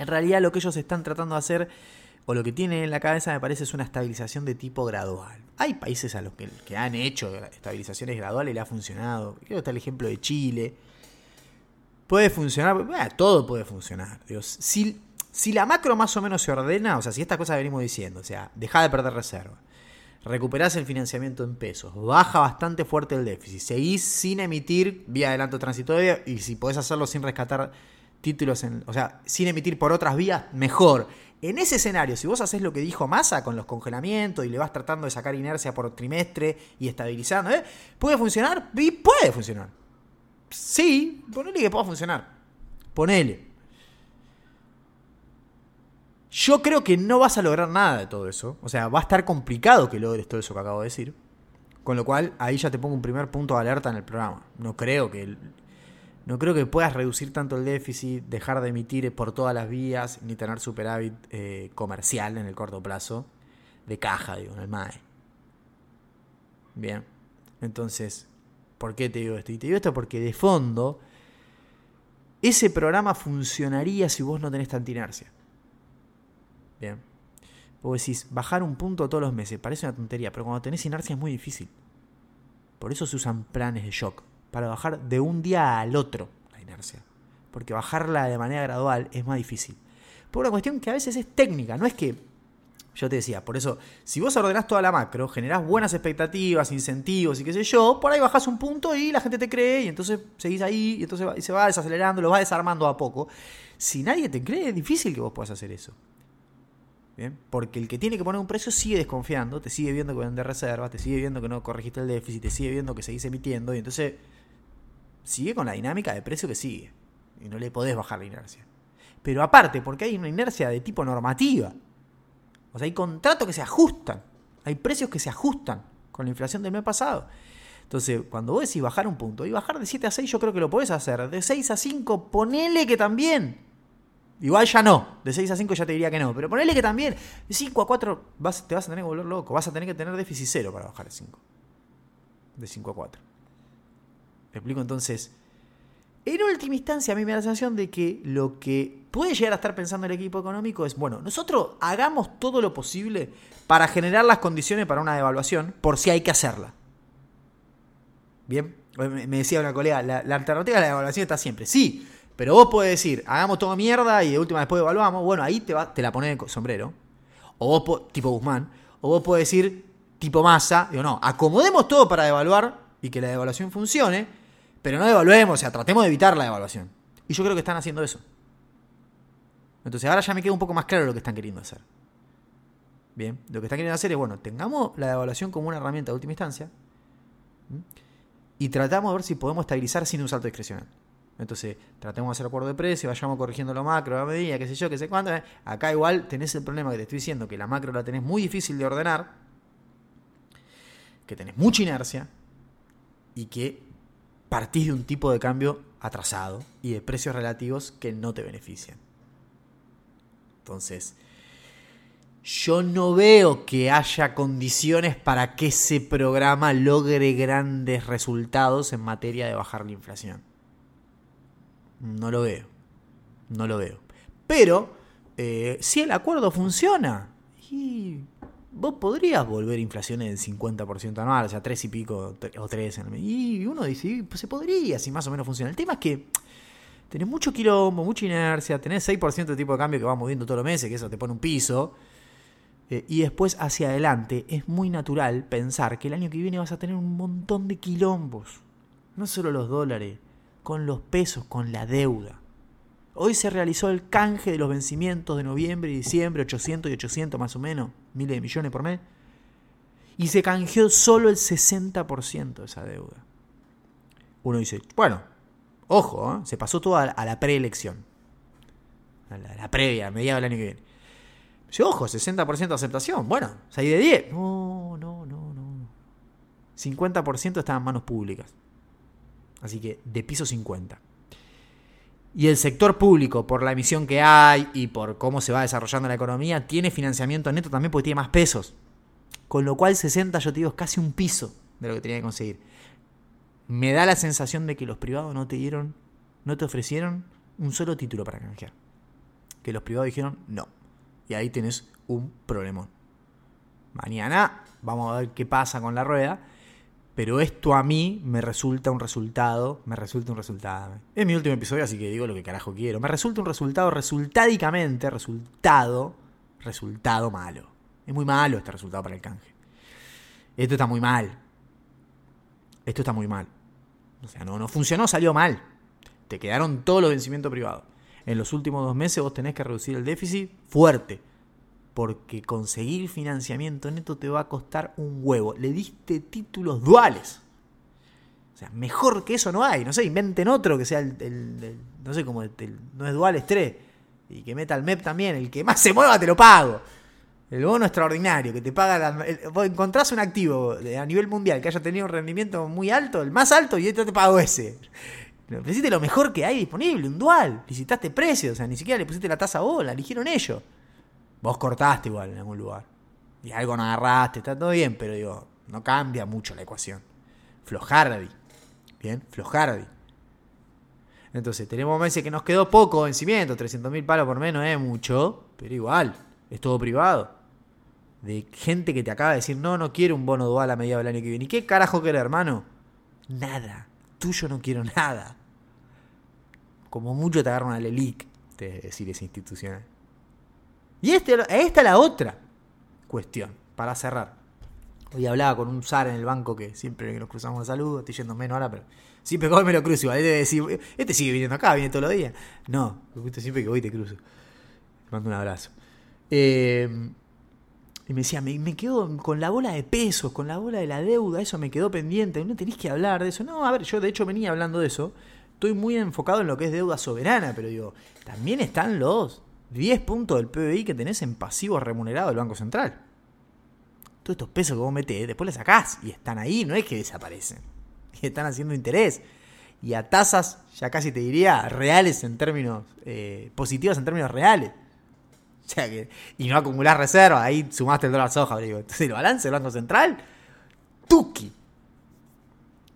S1: en realidad lo que ellos están tratando de hacer, o lo que tienen en la cabeza me parece es una estabilización de tipo gradual. Hay países a los que, han hecho estabilizaciones graduales y le ha funcionado. Creo que está el ejemplo de Chile. Puede funcionar, todo puede funcionar. Si, si la macro más o menos se ordena, o sea, si estas cosas venimos diciendo, o sea, deja de perder reserva, recuperás el financiamiento en pesos, baja bastante fuerte el déficit, seguís sin emitir vía adelanto transitorio y si podés hacerlo sin rescatar títulos, en, o sea, sin emitir por otras vías, mejor. En ese escenario, si vos haces lo que dijo Massa con los congelamientos y le vas tratando de sacar inercia por trimestre y estabilizando, ¿eh? ¿puede funcionar? Puede funcionar. Sí, ponele que pueda funcionar. Ponele. Yo creo que no vas a lograr nada de todo eso. O sea, va a estar complicado que logres todo eso que acabo de decir. Con lo cual, ahí ya te pongo un primer punto de alerta en el programa. No creo que. No creo que puedas reducir tanto el déficit, dejar de emitir por todas las vías, ni tener superávit eh, comercial en el corto plazo. De caja, digo, en el MAE. Bien. Entonces, ¿por qué te digo esto? Y te digo esto porque de fondo, ese programa funcionaría si vos no tenés tanta inercia. Bien. Vos decís, bajar un punto todos los meses, parece una tontería, pero cuando tenés inercia es muy difícil. Por eso se usan planes de shock, para bajar de un día al otro la inercia. Porque bajarla de manera gradual es más difícil. Por una cuestión que a veces es técnica, no es que yo te decía, por eso, si vos ordenás toda la macro, generás buenas expectativas, incentivos y qué sé yo, por ahí bajás un punto y la gente te cree y entonces seguís ahí y entonces se va desacelerando, lo va desarmando a poco. Si nadie te cree, es difícil que vos puedas hacer eso. ¿Bien? Porque el que tiene que poner un precio sigue desconfiando, te sigue viendo que vender reservas, te sigue viendo que no corregiste el déficit, te sigue viendo que seguís emitiendo y entonces sigue con la dinámica de precio que sigue. Y no le podés bajar la inercia. Pero aparte, porque hay una inercia de tipo normativa. O sea, hay contratos que se ajustan. Hay precios que se ajustan con la inflación del mes pasado. Entonces, cuando vos decís bajar un punto, y bajar de 7 a 6 yo creo que lo podés hacer. De 6 a 5, ponele que también. Igual ya no. De 6 a 5 ya te diría que no. Pero ponele que también. De 5 a 4 vas, te vas a tener que volver loco. Vas a tener que tener déficit cero para bajar de 5. De 5 a 4. ¿Me explico? Entonces, en última instancia, a mí me da la sensación de que lo que puede llegar a estar pensando el equipo económico es, bueno, nosotros hagamos todo lo posible para generar las condiciones para una devaluación, por si hay que hacerla. Bien, me me decía una colega, la, la alternativa a la devaluación está siempre. Sí, pero vos podés decir, hagamos todo mierda y de última después devaluamos. Bueno, ahí te, la pones de sombrero. O vos, po- tipo Guzmán. O vos podés decir, tipo Massa, digo, no, acomodemos todo para devaluar y que la devaluación funcione, pero no devaluemos, o sea, tratemos de evitar la devaluación. Y yo creo que están haciendo eso. Entonces ahora ya me queda un poco más claro lo que están queriendo hacer. Bien, lo que están queriendo hacer es, bueno, tengamos la devaluación como una herramienta de última instancia y tratamos de ver si podemos estabilizar sin un salto discrecional. Entonces, tratemos de hacer acuerdo de precio, vayamos corrigiendo lo macro a medida, qué sé yo, qué sé cuánto. ¿eh? Acá igual tenés el problema que te estoy diciendo, que la macro la tenés muy difícil de ordenar, que tenés mucha inercia y que partís de un tipo de cambio atrasado y de precios relativos que no te benefician. Entonces, yo no veo que haya condiciones para que ese programa logre grandes resultados en materia de bajar la inflación. No lo veo. No lo veo. Pero, eh, si el acuerdo funciona, vos podrías volver a inflaciones del 50% anual, o sea, 3 y pico o 3. en el- Y uno dice, pues se podría, si más o menos funciona. El tema es que tenés mucho quilombo, mucha inercia, tenés 6% de tipo de cambio que va moviendo todos los meses, que eso te pone un piso. Eh, y después hacia adelante es muy natural pensar que el año que viene vas a tener un montón de quilombos. No solo los dólares, con los pesos, con la deuda. Hoy se realizó el canje de los vencimientos de noviembre y diciembre, 800 y 800 más o menos, miles de millones por mes. Y se canjeó solo el 60% de esa deuda. Uno dice, bueno, ojo, ¿eh? se pasó todo a, la preelección. A la, a la previa, a mediados del año que viene. Dice, ojo, 60% de aceptación. Bueno, 6 de 10. No, no, no, no. 50% está en manos públicas. Así que de piso 50. Y el sector público, por la emisión que hay y por cómo se va desarrollando la economía, tiene financiamiento neto también porque tiene más pesos. Con lo cual 60, yo te digo, es casi un piso de lo que tenía que conseguir. Me da la sensación de que los privados no te dieron, no te ofrecieron un solo título para canjear. Que los privados dijeron no. Y ahí tenés un problemón. Mañana vamos a ver qué pasa con la rueda. Pero esto a mí me resulta un resultado. Me resulta un resultado. Es mi último episodio, así que digo lo que carajo quiero. Me resulta un resultado resultádicamente. Resultado. Resultado malo. Es muy malo este resultado para el canje. Esto está muy mal. Esto está muy mal. O sea, no, no funcionó, salió mal. Te quedaron todos los vencimientos privados. En los últimos dos meses vos tenés que reducir el déficit fuerte. Porque conseguir financiamiento neto te va a costar un huevo. Le diste títulos duales. O sea, mejor que eso no hay. No sé, inventen otro que sea el. no sé cómo. el- el- no es duales 3. Y que meta el MEP también. El que más se mueva te lo pago. El bono extraordinario que te paga. la- vos encontrás un activo a nivel mundial que haya tenido un rendimiento muy alto, el más alto, y yo te pago ese. Le ofreciste lo mejor que hay disponible, un dual. Licitaste precios, o sea, ni siquiera le pusiste la tasa a vos, la eligieron ellos. Vos cortaste igual en algún lugar. Y algo no agarraste, está todo bien, pero digo, no cambia mucho la ecuación. Flojardi. Bien, Flojardi. Entonces, tenemos meses que nos quedó poco vencimiento, 300 mil palos por menos es mucho, pero igual, es todo privado. De gente que te acaba de decir, no, no quiero un bono dual a mediados del año que viene. ¿Y qué carajo querés, hermano? Nada. Tuyo no quiero nada. Como mucho te agarra una LELIC, te decir esa institucional. Y este, esta es la otra cuestión, para cerrar. Hoy hablaba con un zar en el banco que siempre que nos cruzamos de saludo, estoy yendo menos ahora, pero siempre que voy me lo cruzo igual. Debe decir, este sigue viniendo acá, viene todos los días. No, siempre que voy te cruzo. Te mando un abrazo. Eh, y me decía, me, me quedo con la bola de pesos, con la bola de la deuda, eso me quedó pendiente. No tenés que hablar de eso. No, a ver, yo de hecho venía hablando de eso. Estoy muy enfocado en lo que es deuda soberana, pero digo, también están los 10 puntos del PBI que tenés en pasivo remunerado del Banco Central. Todos estos pesos que vos metés, después los sacás y están ahí, no es que desaparecen. Y están haciendo interés. Y a tasas, ya casi te diría, reales en términos, eh, positivas en términos reales. O sea que, y no acumular reservas, ahí sumaste el dólar soja, digo. Entonces el balance del Banco Central, tuki.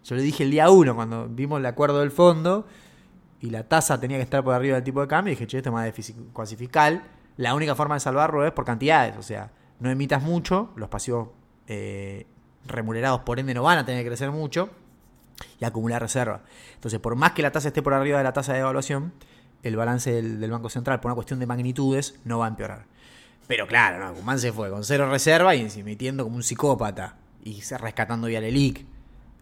S1: Yo le dije el día uno cuando vimos el acuerdo del fondo y la tasa tenía que estar por arriba del tipo de cambio, dije, che, esto es más déficit cuasi fiscal. La única forma de salvarlo es por cantidades, o sea, no emitas mucho, los pasivos eh, remunerados por ende no van a tener que crecer mucho y acumular reserva. Entonces, por más que la tasa esté por arriba de la tasa de evaluación, el balance del, Banco Central, por una cuestión de magnitudes, no va a empeorar. Pero claro, no, Guzmán se fue con cero reserva y emitiendo como un psicópata y rescatando vía LELIC,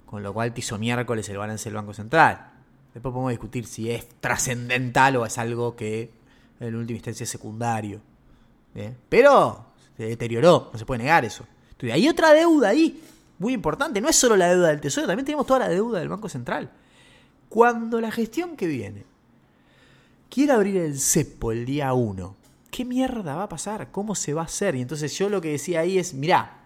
S1: con lo cual te hizo miércoles el balance del Banco Central. Después podemos discutir si es trascendental o es algo que en última instancia es secundario. ¿Bien? Pero se deterioró, no se puede negar eso. Entonces, hay otra deuda ahí, muy importante. No es solo la deuda del Tesoro, también tenemos toda la deuda del Banco Central. Cuando la gestión que viene quiere abrir el cepo el día 1, ¿qué mierda va a pasar? ¿Cómo se va a hacer? Y entonces yo lo que decía ahí es, mirá,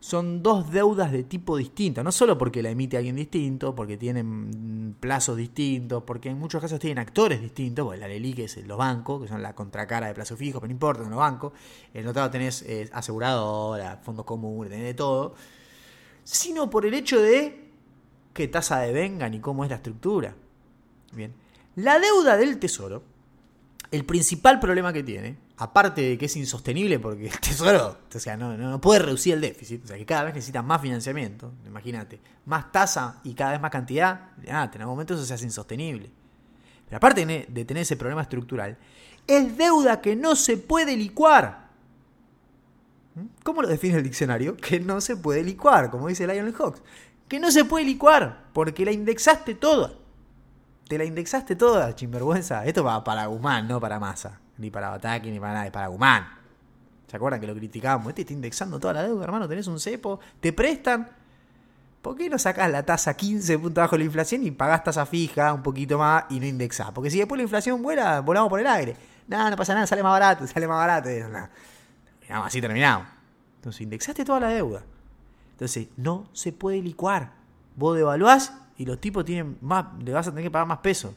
S1: son dos deudas de tipo distinto. No solo porque la emite alguien distinto, porque tienen plazos distintos, porque en muchos casos tienen actores distintos, porque la LELIC es los bancos, que son la contracara de plazo fijo, pero no importa, son los bancos. El notado tenés eh, aseguradora, fondos comunes, tenés de todo. Sino por el hecho de qué tasa de vengan y cómo es la estructura. Bien. La deuda del tesoro, el principal problema que tiene, aparte de que es insostenible porque el tesoro, o sea, no, puede reducir el déficit, o sea, que cada vez necesita más financiamiento, imagínate, más tasa y cada vez más cantidad, ah, en algún momento eso se hace insostenible. Pero aparte de de tener ese problema estructural, es deuda que no se puede licuar. ¿Mm? ¿Cómo lo define el diccionario? Que no se puede licuar, como dice Lionel Hawks. Que no se puede licuar, porque la indexaste toda. Te la indexaste toda, chimvergüenza. Esto va para Guzmán, no para Massa. Ni para Bataki, ni para nada, es para Guzmán. ¿Se acuerdan que lo criticábamos? Este está indexando toda la deuda, hermano. Tenés un cepo, te prestan. ¿Por qué no sacás la tasa 15 puntos bajo la inflación y pagás tasa fija un poquito más y no indexás? Porque si después la inflación vuela, volamos por el aire. Nada, no pasa nada, sale más barato, sale más barato. Terminamos así, terminamos. Entonces, indexaste toda la deuda. Entonces, no se puede licuar. Vos devaluás y los tipos tienen más, le vas a tener que pagar más peso.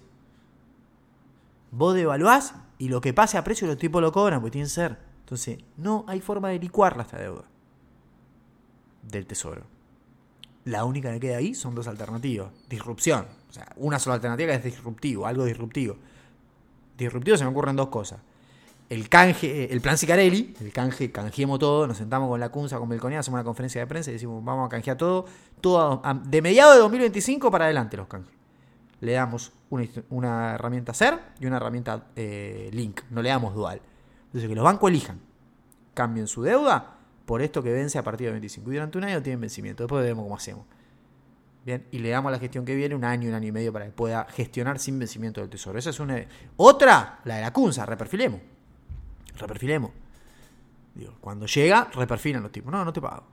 S1: Vos devaluás y lo que pase a precio los tipos lo cobran, porque tienen ser. Entonces, no hay forma de licuarla esta deuda del tesoro. La única que queda ahí son dos alternativas. Disrupción. O sea, una sola alternativa que es disruptivo, algo disruptivo. Disruptivo se me ocurren dos cosas. El canje, el plan Sicarelli, el canje, canjeemos todo, nos sentamos con la CUNSA, con Belconía, hacemos una conferencia de prensa y decimos, vamos a canjear todo, todo a- de mediados de 2025 para adelante los canjes. Le damos una, herramienta SER y una herramienta eh, Link, no le damos dual. Entonces que los bancos elijan, cambien su deuda por esto que vence a partir de 25. Y durante un año tienen vencimiento, después vemos cómo hacemos. Bien, y le damos a la gestión que viene un año, un año y medio para que pueda gestionar sin vencimiento del tesoro. Esa es una. Otra, la de la CUNSA, reperfilemos. Reperfilemos. Digo, cuando llega, reperfilan los tipos. No, no te pago.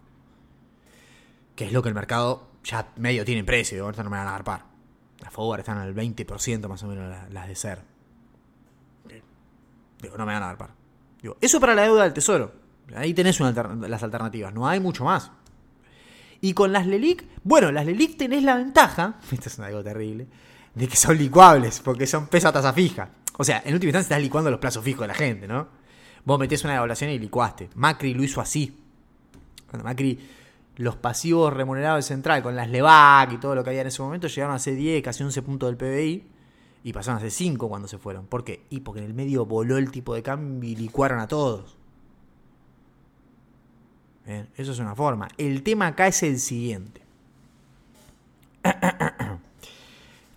S1: Que es lo que el mercado ya medio tiene precio. Ahorita no me van a dar Las forward están al 20% más o menos la- las de ser. Bien. Digo, no me van a dar par. Digo, eso para la deuda del tesoro. Ahí tenés las alternativas. No hay mucho más. Y con las LELIC, bueno, las LELIC tenés la ventaja, esto es algo terrible, de que son licuables, porque son peso a tasa fija. O sea, en última instancia estás licuando los plazos fijos de la gente, ¿no? Vos metés una devaluación y licuaste. Macri lo hizo así. Cuando Macri, los pasivos remunerados del central, con las LEVAC y todo lo que había en ese momento, llegaron a ser 10, casi 11 puntos del PBI, y pasaron a ser 5 cuando se fueron. ¿Por qué? Y porque en el medio voló el tipo de cambio y licuaron a todos. Bien, eso es una forma. El tema acá es el siguiente.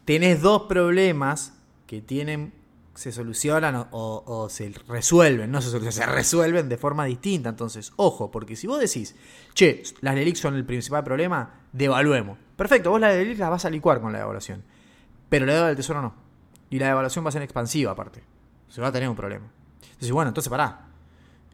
S1: Tenés dos problemas que tienen, se solucionan o, se resuelven, no se solucionan, se resuelven de forma distinta. Entonces, ojo, porque si vos decís, che, las LELIC son el principal problema, devaluemos. Perfecto, vos las LELIC las vas a licuar con la devaluación. Pero la deuda del tesoro no. Y la devaluación va a ser expansiva aparte. Se va a tener un problema. Entonces, bueno, entonces pará.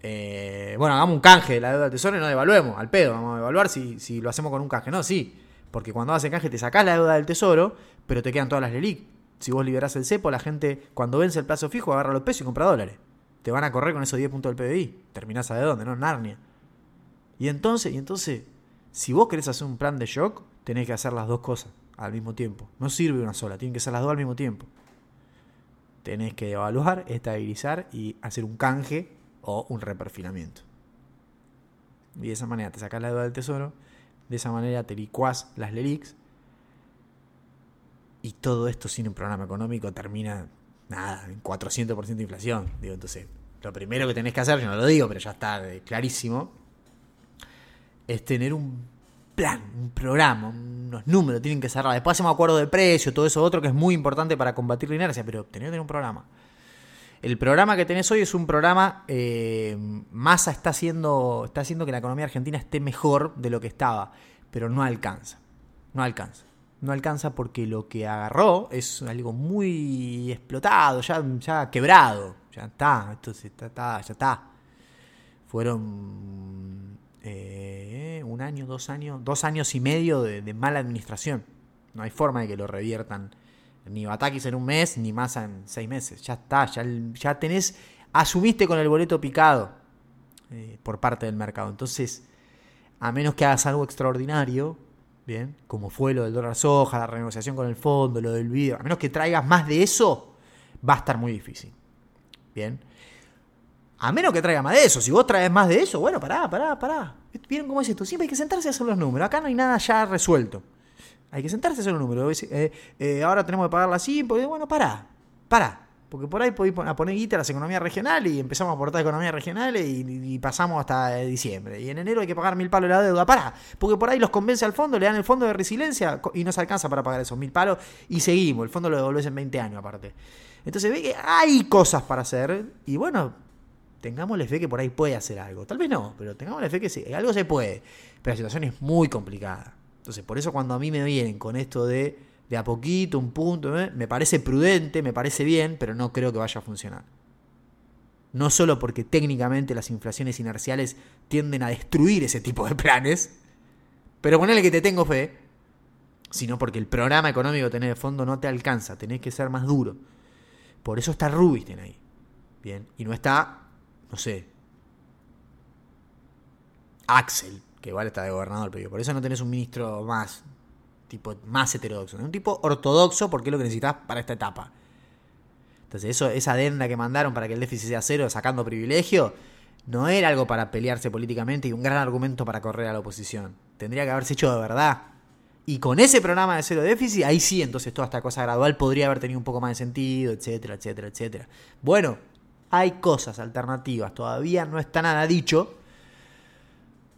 S1: Eh, bueno, hagamos un canje de la deuda del tesoro y no devaluemos, al pedo. Vamos a evaluar si, si lo hacemos con un canje. No, sí. Porque cuando haces canje te sacás la deuda del tesoro, pero te quedan todas las LELIC. Si vos liberás el cepo, la gente, cuando vence el plazo fijo, agarra los pesos y compra dólares. Te van a correr con esos 10 puntos del PBI. Terminás de dónde, ¿no? Narnia. Y entonces, y entonces, si vos querés hacer un plan de shock, tenés que hacer las dos cosas al mismo tiempo. No sirve una sola, tienen que ser las dos al mismo tiempo. Tenés que evaluar, estabilizar y hacer un canje o un reperfilamiento. Y de esa manera te sacás la deuda del tesoro, de esa manera te licuás las LELIX y todo esto sin un programa económico termina, nada, en 400% de inflación. Digo, entonces, lo primero que tenés que hacer, yo no lo digo, pero ya está eh, clarísimo, es tener un plan, un programa, unos números, tienen que cerrar. Después hacemos acuerdo de precio, todo eso otro que es muy importante para combatir la inercia, pero tenés que tener un programa. El programa que tenés hoy es un programa, eh, Massa está haciendo, está haciendo que la economía argentina esté mejor de lo que estaba, pero no alcanza, no alcanza. No alcanza porque lo que agarró es algo muy explotado, ya, ya quebrado, ya está, esto se- está, está- ya está. Fueron eh, un año, dos años, dos años y medio de, mala administración. No hay forma de que lo reviertan ni Batakis en un mes, ni más en seis meses. Ya está, ya, ya tenés, asumiste con el boleto picado eh, por parte del mercado. Entonces, a menos que hagas algo extraordinario, bien, como fue lo del dólar soja, la renegociación con el fondo, lo del video, a menos que traigas más de eso, va a estar muy difícil. Bien. A menos que traiga más de eso. Si vos traes más de eso, bueno, pará, pará, pará. ¿Vieron cómo es esto? Siempre hay que sentarse a hacer los números. Acá no hay nada ya resuelto. Hay que sentarse a hacer los números. Eh, eh, ahora tenemos que pagarla así. Porque, bueno, pará, pará. Porque por ahí podéis poner guita a las economías regionales y empezamos a aportar economías regionales y, pasamos hasta eh, diciembre. Y en enero hay que pagar mil palos de la deuda. Pará, porque por ahí los convence al fondo, le dan el fondo de resiliencia y no se alcanza para pagar esos mil palos y seguimos. El fondo lo devolvés en 20 años aparte. Entonces ve que hay cosas para hacer y bueno, tengámosle fe que por ahí puede hacer algo. Tal vez no, pero tengámosle fe que sí, algo se puede. Pero la situación es muy complicada. Entonces, por eso cuando a mí me vienen con esto de de a poquito, un punto, ¿eh? me parece prudente, me parece bien, pero no creo que vaya a funcionar. No solo porque técnicamente las inflaciones inerciales tienden a destruir ese tipo de planes, pero ponele que te tengo fe, sino porque el programa económico que tenés de fondo no te alcanza, tenés que ser más duro. Por eso está Rubinstein ahí. Bien, y no está, no sé, Axel, que igual está de gobernador, pero por eso no tenés un ministro más, tipo, más heterodoxo. Un tipo ortodoxo porque es lo que necesitas para esta etapa. Entonces, eso, esa adenda que mandaron para que el déficit sea cero, sacando privilegio, no era algo para pelearse políticamente y un gran argumento para correr a la oposición. Tendría que haberse hecho de verdad. Y con ese programa de cero déficit, ahí sí, entonces toda esta cosa gradual podría haber tenido un poco más de sentido, etcétera, etcétera, etcétera. Bueno, hay cosas alternativas, todavía no está nada dicho,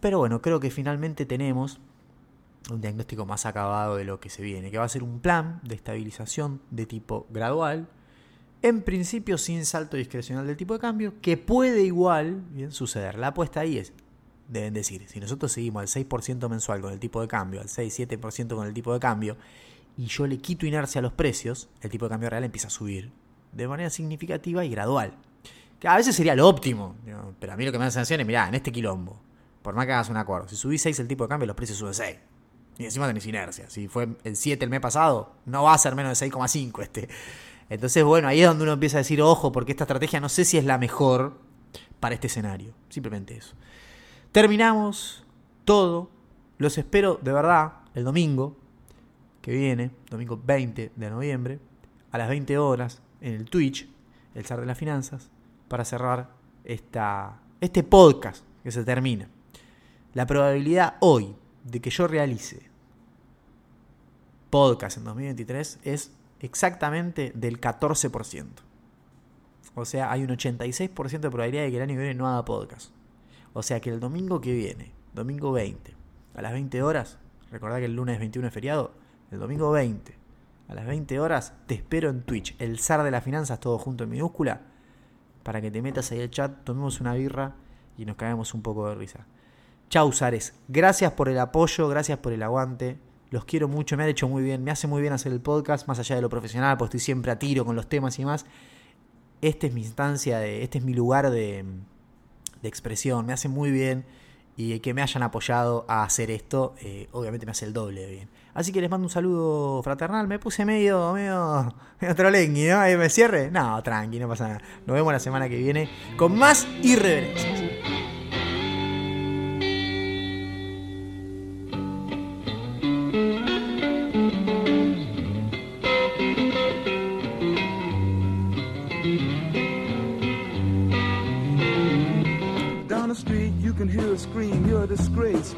S1: pero bueno, creo que finalmente tenemos un diagnóstico más acabado de lo que se viene, que va a ser un plan de estabilización de tipo gradual, en principio sin salto discrecional del tipo de cambio, que puede igual bien, suceder. La apuesta ahí es, deben decir, si nosotros seguimos al 6% mensual con el tipo de cambio, al 6-7% con el tipo de cambio, y yo le quito inercia a los precios, el tipo de cambio real empieza a subir de manera significativa y gradual. Que a veces sería lo óptimo, pero a mí lo que me da sensación es, mirá, en este quilombo, por más que hagas un acuerdo, si subís 6 el tipo de cambio, los precios suben 6. Y encima tenés inercia. Si fue el 7 el mes pasado, no va a ser menos de 6,5 este. Entonces, bueno, ahí es donde uno empieza a decir, ojo, porque esta estrategia no sé si es la mejor para este escenario. Simplemente eso. Terminamos todo. Los espero de verdad el domingo que viene, domingo 20 de noviembre, a las 20 horas, en el Twitch, el zar de las finanzas, para cerrar esta, este podcast que se termina. La probabilidad hoy de que yo realice podcast en 2023 es exactamente del 14%. O sea, hay un 86% de probabilidad de que el año que viene no haga podcast. O sea que el domingo que viene, domingo 20, a las 20 horas, recordad que el lunes 21 es feriado, el domingo 20, a las 20 horas, te espero en Twitch, el zar de las finanzas, todo junto en minúscula, para que te metas ahí al chat, tomemos una birra y nos caemos un poco de risa. Chau, Zares. Gracias por el apoyo, gracias por el aguante. Los quiero mucho, me ha hecho muy bien, me hace muy bien hacer el podcast, más allá de lo profesional, porque estoy siempre a tiro con los temas y más. Esta es mi instancia, de, este es mi lugar de, de expresión, me hace muy bien. Y que me hayan apoyado a hacer esto, eh, obviamente me hace el doble de bien. Así que les mando un saludo fraternal. Me puse medio, medio, medio trolengui, ¿no? Ahí me cierre. No, tranqui, no pasa nada. Nos vemos la semana que viene con más irreverencias.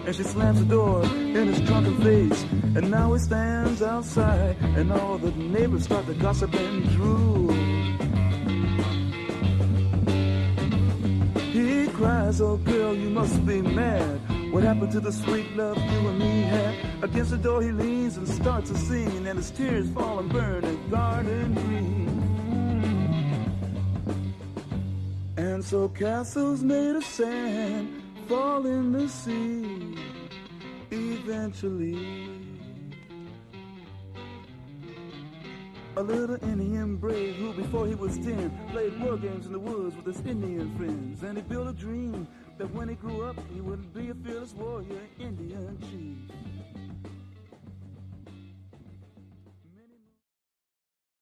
S5: And she slams the door in his drunken face. And now he stands outside, and all the neighbors start to gossip and drool. He cries, oh girl, you must be mad. What happened to the sweet love you and me had? Against the door he leans and starts to sing, and his tears fall and burn a garden green. And so castles made of sand fall in the sea eventually. A little Indian brave who, before he was ten, played war games in the woods with his Indian friends. And he built a dream that when he grew up, he would be a fearless warrior, Indian chief.